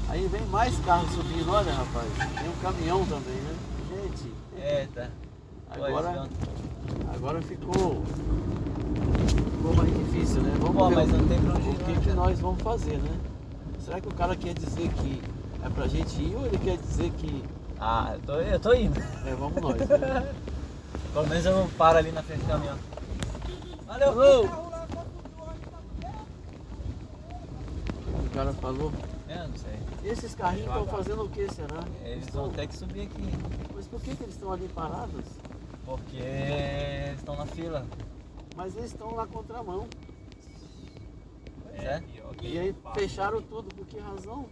Aí vem mais carros subindo, olha rapaz. Tem um caminhão também, né? Gente, Eita. agora, agora ficou, ficou mais difícil, né? Vamos Pô, ver mas o- não tem pra onde o que, não, que nós vamos fazer, né? Será que o cara quer dizer que é pra gente ir ou ele quer dizer que Ah, eu tô, eu tô indo. é, vamos nós, né? (laughs) Pelo menos eu paro ali na frente do caminhão. Valeu! Alô? O cara falou, Eu não sei. Esses carrinhos estão fazendo o que, será? Eles vão ter que subir aqui. Mas por que, que eles estão ali parados? Porque eles estão na fila. Mas eles estão na contramão. Pois é. E aí fecharam tudo, por que razão?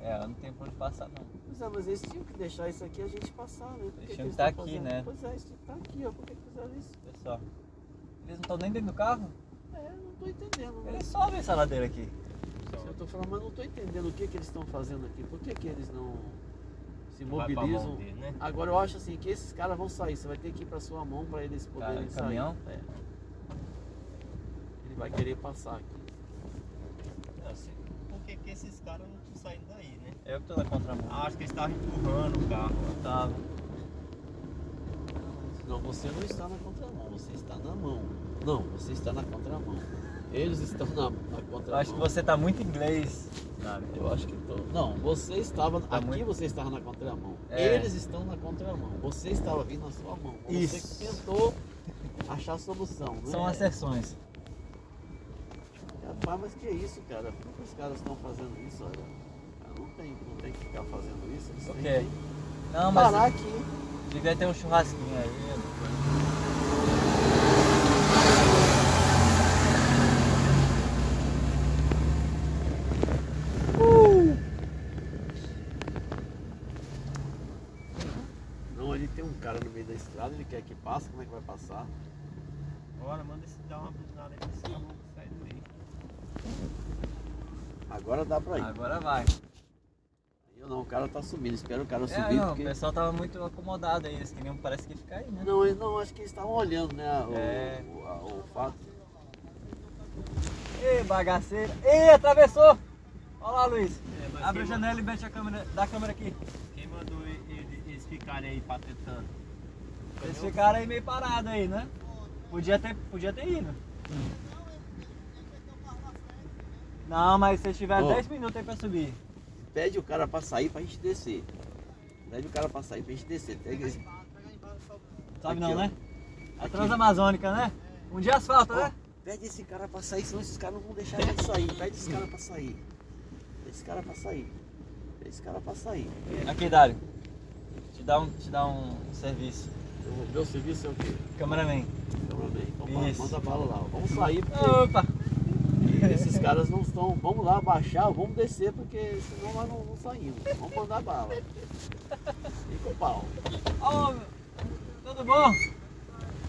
É, eu não tenho por onde passar não. Pois é, mas eles tinham que deixar isso aqui a gente passar, né? Por que Eles que tinham que tá aqui, fazendo? né? Pois é, eles tinham que estar aqui, ó. Por que que fizeram isso? Pessoal. Eles não estão nem dentro do carro? É, não tô entendendo. Mas... Eles sobem essa ladeira aqui. Eu tô falando, mas não tô entendendo o que que eles estão fazendo aqui. Por que que eles não se mobilizam? dele, né? Agora eu acho assim que esses caras vão sair. Você vai ter que ir pra sua mão pra eles poderem Cara, sair. caminhão? É. Ele vai querer passar aqui. Por que, que esses caras não estão saindo daí, né? Eu que tô na contramão. Ah, Acho que eles estavam empurrando o carro. Tava. Não, você não está na contramão, você está na mão. Não, você está na contramão. Eles estão na, na contramão. Eu acho que você tá muito inglês. Sabe? Eu acho que tô. Não, você estava. Tá aqui muito- você estava na contramão. É. Eles estão na contramão. Você estava vindo na sua mão. Você Isso. que tentou achar a solução. Né? São asserções. Rapaz, mas que isso, cara? Por que os caras estão fazendo isso? Olha, não tem, não tem que ficar fazendo isso. Eles O têm que Não, parar mas aqui. devia ter um churrasquinho aí. Não, ali tem um cara no meio da estrada, ele quer que passe, como é que vai passar? Bora, manda esse dar uma buzinada pra esse carro sair daí. Agora dá pra ir. Agora vai. Eu não, o cara tá subindo, espero o cara É, subir, não, porque. o pessoal tava muito acomodado aí. Eles queriam, parece que ficar aí, né? Não, eles não, acho que eles estavam olhando, né? O, É. o, a- o fato. Ê, bagaceira. Ê, atravessou! Olha lá, Luiz. É, Abre a janela e mexe a câmera, da câmera aqui. Quem mandou ele- ele- eles ficarem aí patetando? Eles ficaram aí meio parados aí, né? Podia ter, podia ter ido. Não, mas se tiver Ó. 10 minutos aí pra subir. Pede o cara pra sair pra gente descer. Pede o cara pra sair pra gente descer. Pega esse- Sabe não, ó. né? A Aqui. Transamazônica, né? Um dia asfalto, Ó, né? pede esse cara pra sair, senão esses caras não vão deixar ele sair. Pede esse cara pra sair. Pede esse cara pra sair. Pede esse cara pra sair. Aqui, Dário. Te dá um, te dá um serviço. O meu serviço é o quê? Cameraman. Cameraman. Lá, Isso. manda bala lá. Vamos sair porque Opa! esses caras não estão. Vamos lá baixar, vamos descer porque senão nós não, não saímos. Vamos mandar bala. Fica o pau. Ô, tudo bom?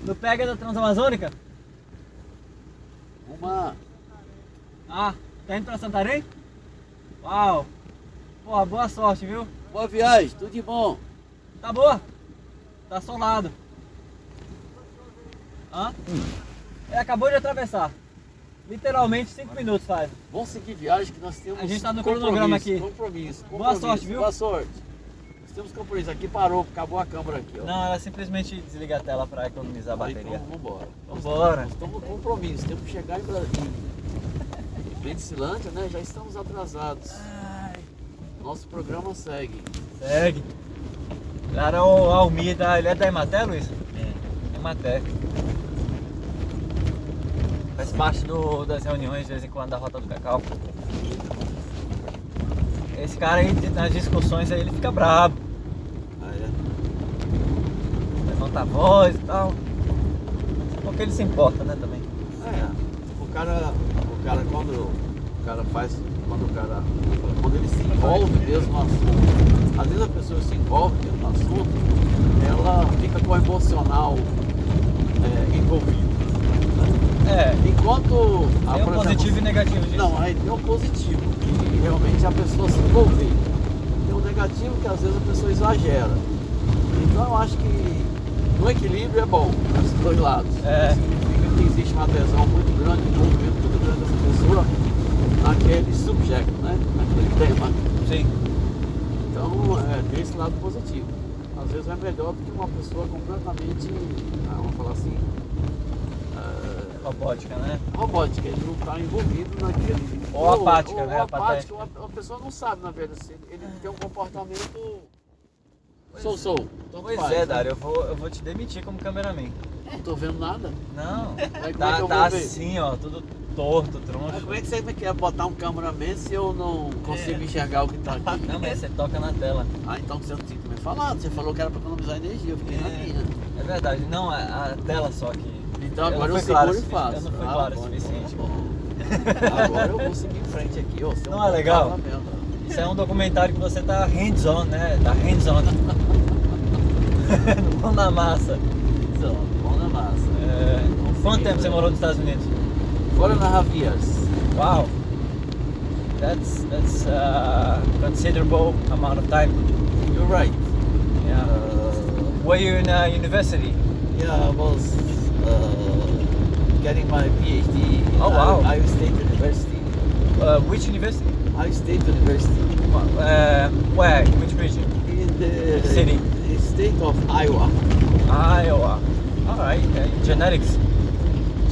No pega da Transamazônica? Uma. Ah, tá indo pra Santarém? Uau! Porra, boa sorte, viu? Boa viagem, tudo de bom. Tá boa? Tá solado. Hã? É, acabou de atravessar. Literalmente 5 minutos faz. Vamos seguir viagem que nós temos. A gente tá no cronograma aqui. Compromisso, Boa compromisso. sorte, viu? Boa sorte. Nós temos compromisso. Aqui parou, acabou a câmera aqui, ó. Não, ela simplesmente desliga a tela pra economizar a bateria. então, vambora. Vambora. Nós estamos no compromisso, temos que chegar em Brasília. Em Medicilândia, né? Já estamos atrasados. Nosso programa segue. Segue. Cara, o Almir, da- ele é da Ematé, Luiz? É. Ematé. Faz parte do- das reuniões de vez em quando da Rota do Cacau. Esse cara aí, nas discussões aí, ele fica brabo. Ah, é? Levanta a voz e tal. Porque ele se importa, né, também. É, o cara, o cara quando o cara faz, quando o cara, quando ele se envolve mesmo no assunto, às vezes a pessoa se envolve mesmo no assunto, ela fica com o emocional é, envolvido. É, Enquanto a, tem um exemplo, positivo e negativo disso. Não, aí tem o positivo, que realmente a pessoa se envolver. Tem o negativo que às vezes a pessoa exagera. Então eu acho que no equilíbrio é bom, dos dois lados. É. Significa que existe uma adesão muito grande, um envolvimento muito grande dessa pessoa naquele subjecto, né? Naquele tema. Sim. Então, é, tem esse lado positivo. Às vezes é melhor do que uma pessoa completamente, ah, vamos falar assim, é, Robótica, né? robótica, ele não está envolvido naquele. Ou apática, ou né? apática, ou a, a pesua não sabe, na verdade, se ele, tem um comportamento. Sou, sou. Tanto Pois faz, é, né? Dário, eu vou, eu vou te demitir como cameraman. Não tô vendo nada. Não, Aí como é tá, tá assim, ó, tudo torto, Mas troncho. como é que você quer botar um cameraman se eu não consigo É. enxergar o que tá aqui? (laughs) Não, mas você toca na tela. Ah, então você não tinha que me falar. Você falou que era pra economizar energia, eu fiquei na É. minha. É verdade, não, a, a tela só que. Então Eu agora eu, claro seguro e faço. eu não fui Ah, claro o suficiente. (laughs) Agora eu vou seguir em frente aqui, ó. Não é legal? Isso é um documentário que você tá hands-on, né? Tá hands-on. (laughs) Mão na massa. Bom na massa. É, Quanto tempo você morou nos Estados Unidos? Four and a half years. Wow. That's that's a considerable amount of time. You're right. Yeah. Uh, Were you in a university? yeah, I was uh, getting my PhD in Oh, wow. Iowa State University. Uh, which university? Iowa State University. Uh, where? In which region? In the City. the state of Iowa. Iowa. All right. Uh, genetics.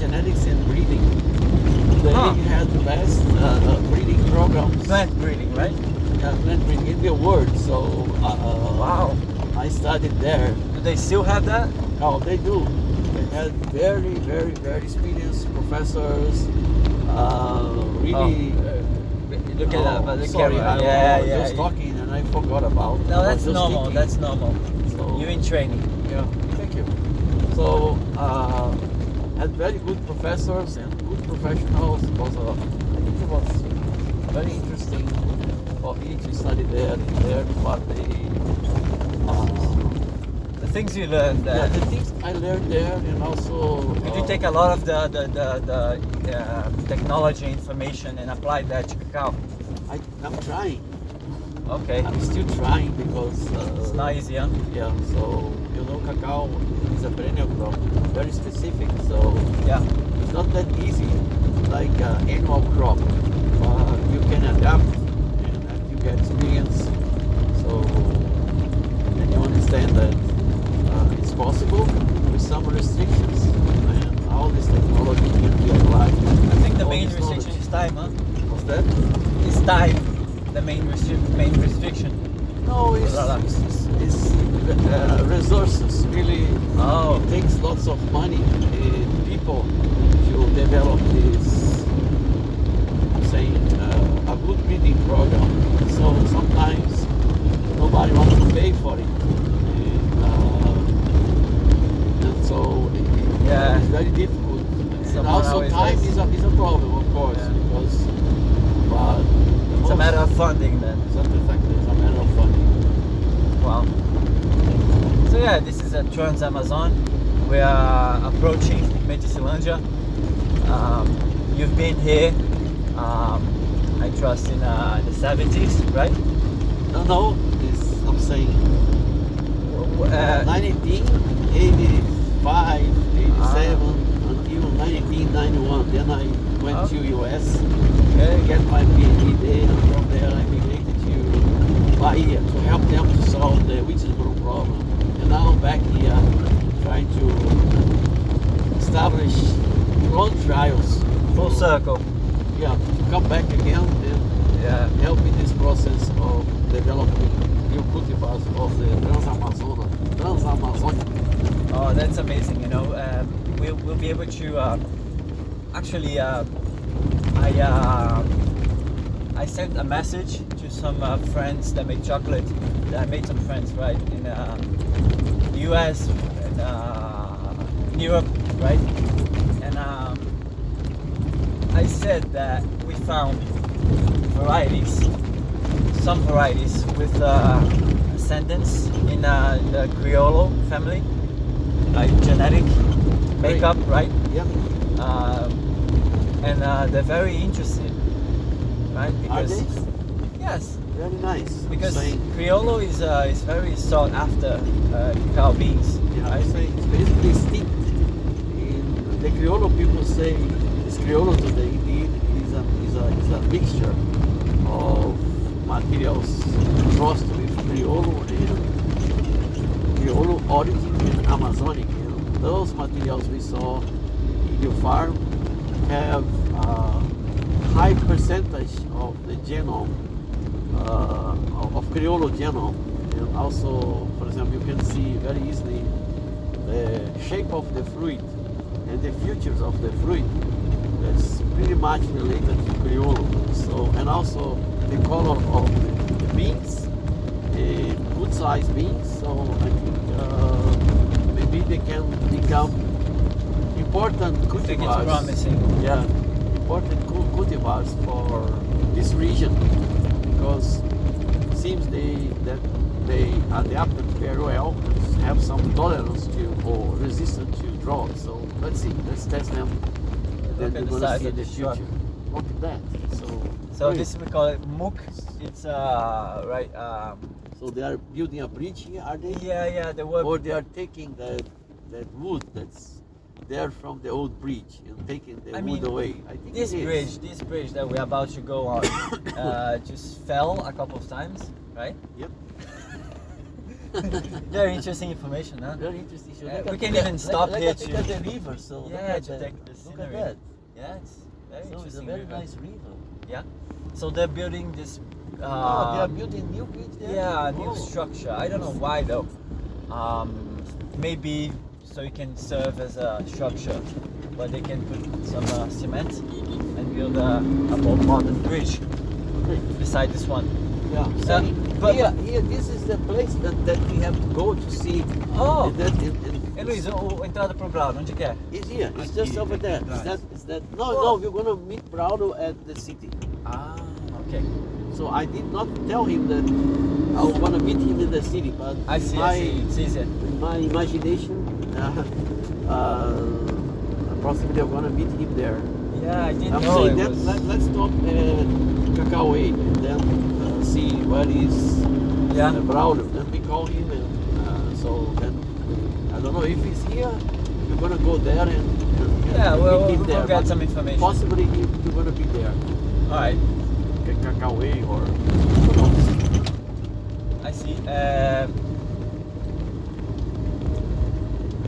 Genetics and breeding. They Huh. had the best uh, uh, breeding programs. Plant breeding, right? Yeah, plant breeding in the world. So uh, Wow. I studied there. Do they still have that? Oh, they do. They had very, very, very experienced professors. Uh, really. Oh, uh, look at that. Oh, But the sorry, camera. I yeah, was yeah. just talking and I forgot about. No, that's normal. thinking. That's normal. So- You in training. Yeah, thank you. So, uh, had very good professors and good professionals. It was a, I think it was very interesting for me to study there and learn what they. Uh, The things you learned. yeah, Uh, the things I learned there and also. Did you uh, take a lot of the the, the, the uh, technology information and apply that to cacao? I, I'm trying. Okay. I'm still trying because. Uh, It's not easy, huh? Yeah, so you know, cacao is a perennial crop, very specific. So Yeah. it's not that easy like an annual crop, but you can adapt and, and you get experience. So and you understand that uh, it's possible with some restrictions, and all this technology can be applied. I think the All main restriction knowledge. is time, huh? What's that? Is time the main restri- main restriction? No, it's, Relax. it's, it's uh, resources really. Oh. Takes lots of money and people to develop this, saying, uh, a good breeding program. So sometimes nobody wants to pay for it. And, uh, and so it, it- Yeah. it's very difficult. And also time is a, is a problem, of course, Yeah. because but It's a matter of funding then. Exactly, exactly. It's a matter of funding. Wow. So yeah, this is a Trans Amazon. We are approaching Medicilândia. Um, you've been here, um, I trust, in uh, the 70s, right? No, no, this I'm saying Uh, 1985, 87 Ah. until 1991. Then I went Oh. to US okay. to get my PhD there, and from there I to Bahia to help them to solve the Wittelsboro problem. And now I'm back here trying to establish clone trials. Full to- circle. Yeah, to come back again and Yeah. help in this process of developing new cultivars of the Trans-Amazona, Trans-Amazonic. Oh, that's amazing. You know, um, we'll, we'll be able to uh, actually. Uh, I uh, I sent a message some uh, friends that make chocolate. I made some friends right in uh, the U.S. and uh, in Europe, right? And um, I said that we found varieties, some varieties with uh, ascendants in uh, the Criollo family, like genetic makeup, right? Yeah, Um, and uh, they're very interesting, right? are Because they? Yes, Very nice. because Saying, Criollo is uh, is very sought after uh, cacao beans. yeah, I say it's basically steeped in the Criollo people say this Criollo today indeed is a is a is a mixture of materials crossed with Criollo and Criollo origin and Amazonic. And those materials we saw in your farm have a high percentage of the genome of Criollo genome, and also, for example, you can see very easily the shape of the fruit and the features of the fruit. That's pretty much related to Criollo. So, and also the color of the beans, a good sized beans. So I think uh, maybe they can become important I think it's promising. Yeah, important cu- cultivars for this region because it seems they that they adapted very well, have some tolerance to or resistant to drought. So let's see, let's test them. Look Then at the we're gonna see the the truck. future. Look at that. So So great. this we call it Mook. It's uh right um so they are building a bridge here, are they? yeah yeah They were. Or they are taking that that wood that's there from the old bridge and taking the I wood mean, away. I think this bridge this bridge that we're about to go on (coughs) uh just fell a couple of times right Yep. (laughs) very interesting information huh Very interesting. So Uh, look we can even look- stop look here at, look at the river. So look Yeah, at to the, take the look scenery. at that. yeah it's very So it's a very river. nice river. Yeah. So they're building this uh, oh, they are building new bridge there. Yeah, a new Oh. structure. I don't know why though. Um, maybe so it can serve as a structure, where they can put some uh, cement and build a, a more modern bridge beside this one. Yeah. So, So but- here, here, this is the place that, that we have to go to see. Oh, That in, in, e Luiz, o, o entrada pro Brown, onde que é? It's here. It's Aqui, just over aqui there. Is atrás. that? Is that? No, Oh. no. We're gonna meet Brauno at the city. Ah, ok. So I did not tell him that I was gonna meet him in the city, but I see, my, I see. It's easier. in my imagination, uh, uh, possibly I'm gonna meet him there. Yeah, I didn't I'm know saying that was. let, let's stop at Cacao and then uh, see where is Yeah. uh, Brauno. Then we call him and uh, so then I don't know if he's here. We're gonna go there and, and Yeah, well, meet we'll, him we'll there. get some information. Possibly he, we're gonna be there. All right, Cacao or. I see. Um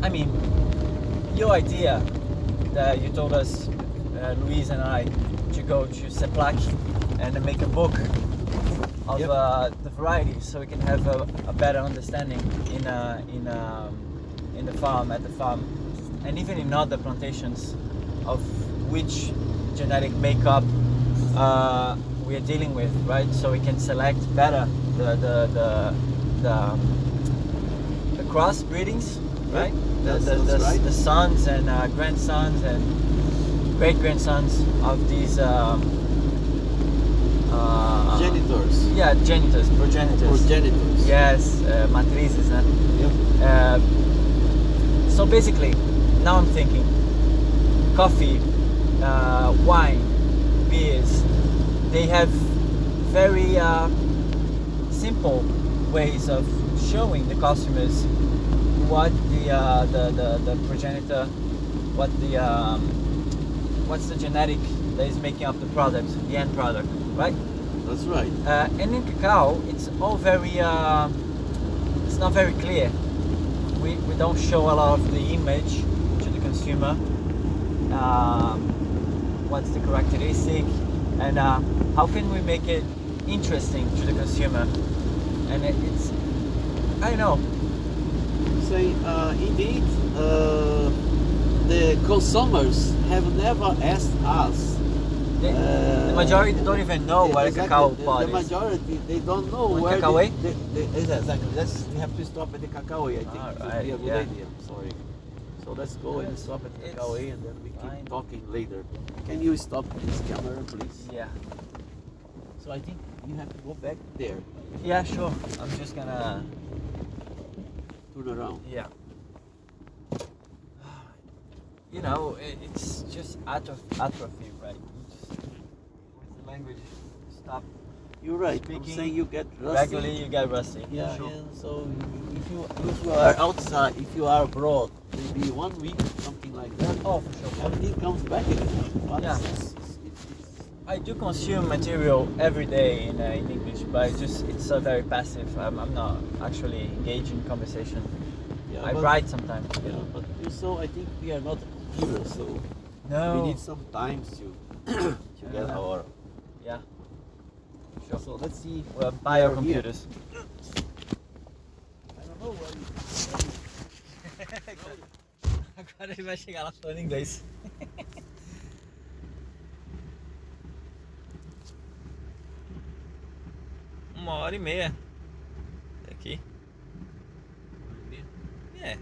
I mean, your idea that you told us, uh, Louise and I, to go to Seplac and make a book of Yep. uh, the varieties, so we can have a, a better understanding in uh, in um, in the farm at the farm, and even in other plantations, of which genetic makeup uh, we are dealing with, right? So we can select better the the the the, um, the cross breedings, right? The, the, the, right. the sons and uh, grandsons and great grandsons of these um, uh, Janitors. yeah genitors progenitors Progenitors. yes uh, matrizes né? Yep. Uh, so basically, now I'm thinking coffee, uh, wine, beers, they have very uh, simple ways of showing the customers what the, uh, the, the, the progenitor, what the, um, what's the genetic that is making up the product, the end product, right? That's right. Uh, and in cacao, it's all very, uh, it's not very clear. We, we don't show a lot of the image to the consumer. Um, what's the characteristic, and uh, how can we make it interesting to the consumer? And it, it's, I don't know. Say, uh, indeed, uh, the consumers have never asked us. The, uh, the majority don't even know what a exactly, cacao the, pod the is. majority, they don't know On where cacao the, way? the, the, exactly. That's, we have to stop at the cacao way. I think it would be a good yeah. idea. Sorry. So let's go and stop at the it's cacao way and then we keep fine. talking later. Can you stop this camera, please? Yeah. So I think you have to go back there, Yeah, sure. I'm just gonna. Turn around. Yeah. You know, it's just atrophy, atrophy right? Just, with the language, stop You're right. I'm saying you get rusty. regularly, you get rusty. Yeah, sure. and so if you if you are outside, if you are abroad, maybe one week, something like that, Oh, for sure. everything comes back again. But Yeah. I do consume material every day in, uh, in English, but it's just it's uh, very passive. I'm, I'm not actually engaged in conversation. Yeah, I but- write sometimes. Yeah, but you so I think we are not computers, so No. we need some time to (coughs) to get Yeah. our. Yeah. Sure. So let's see. Well, buy our computers. (laughs) I don't know you. Agora ele vai chegar lá falando inglês. Uma hora e meia. Daqui.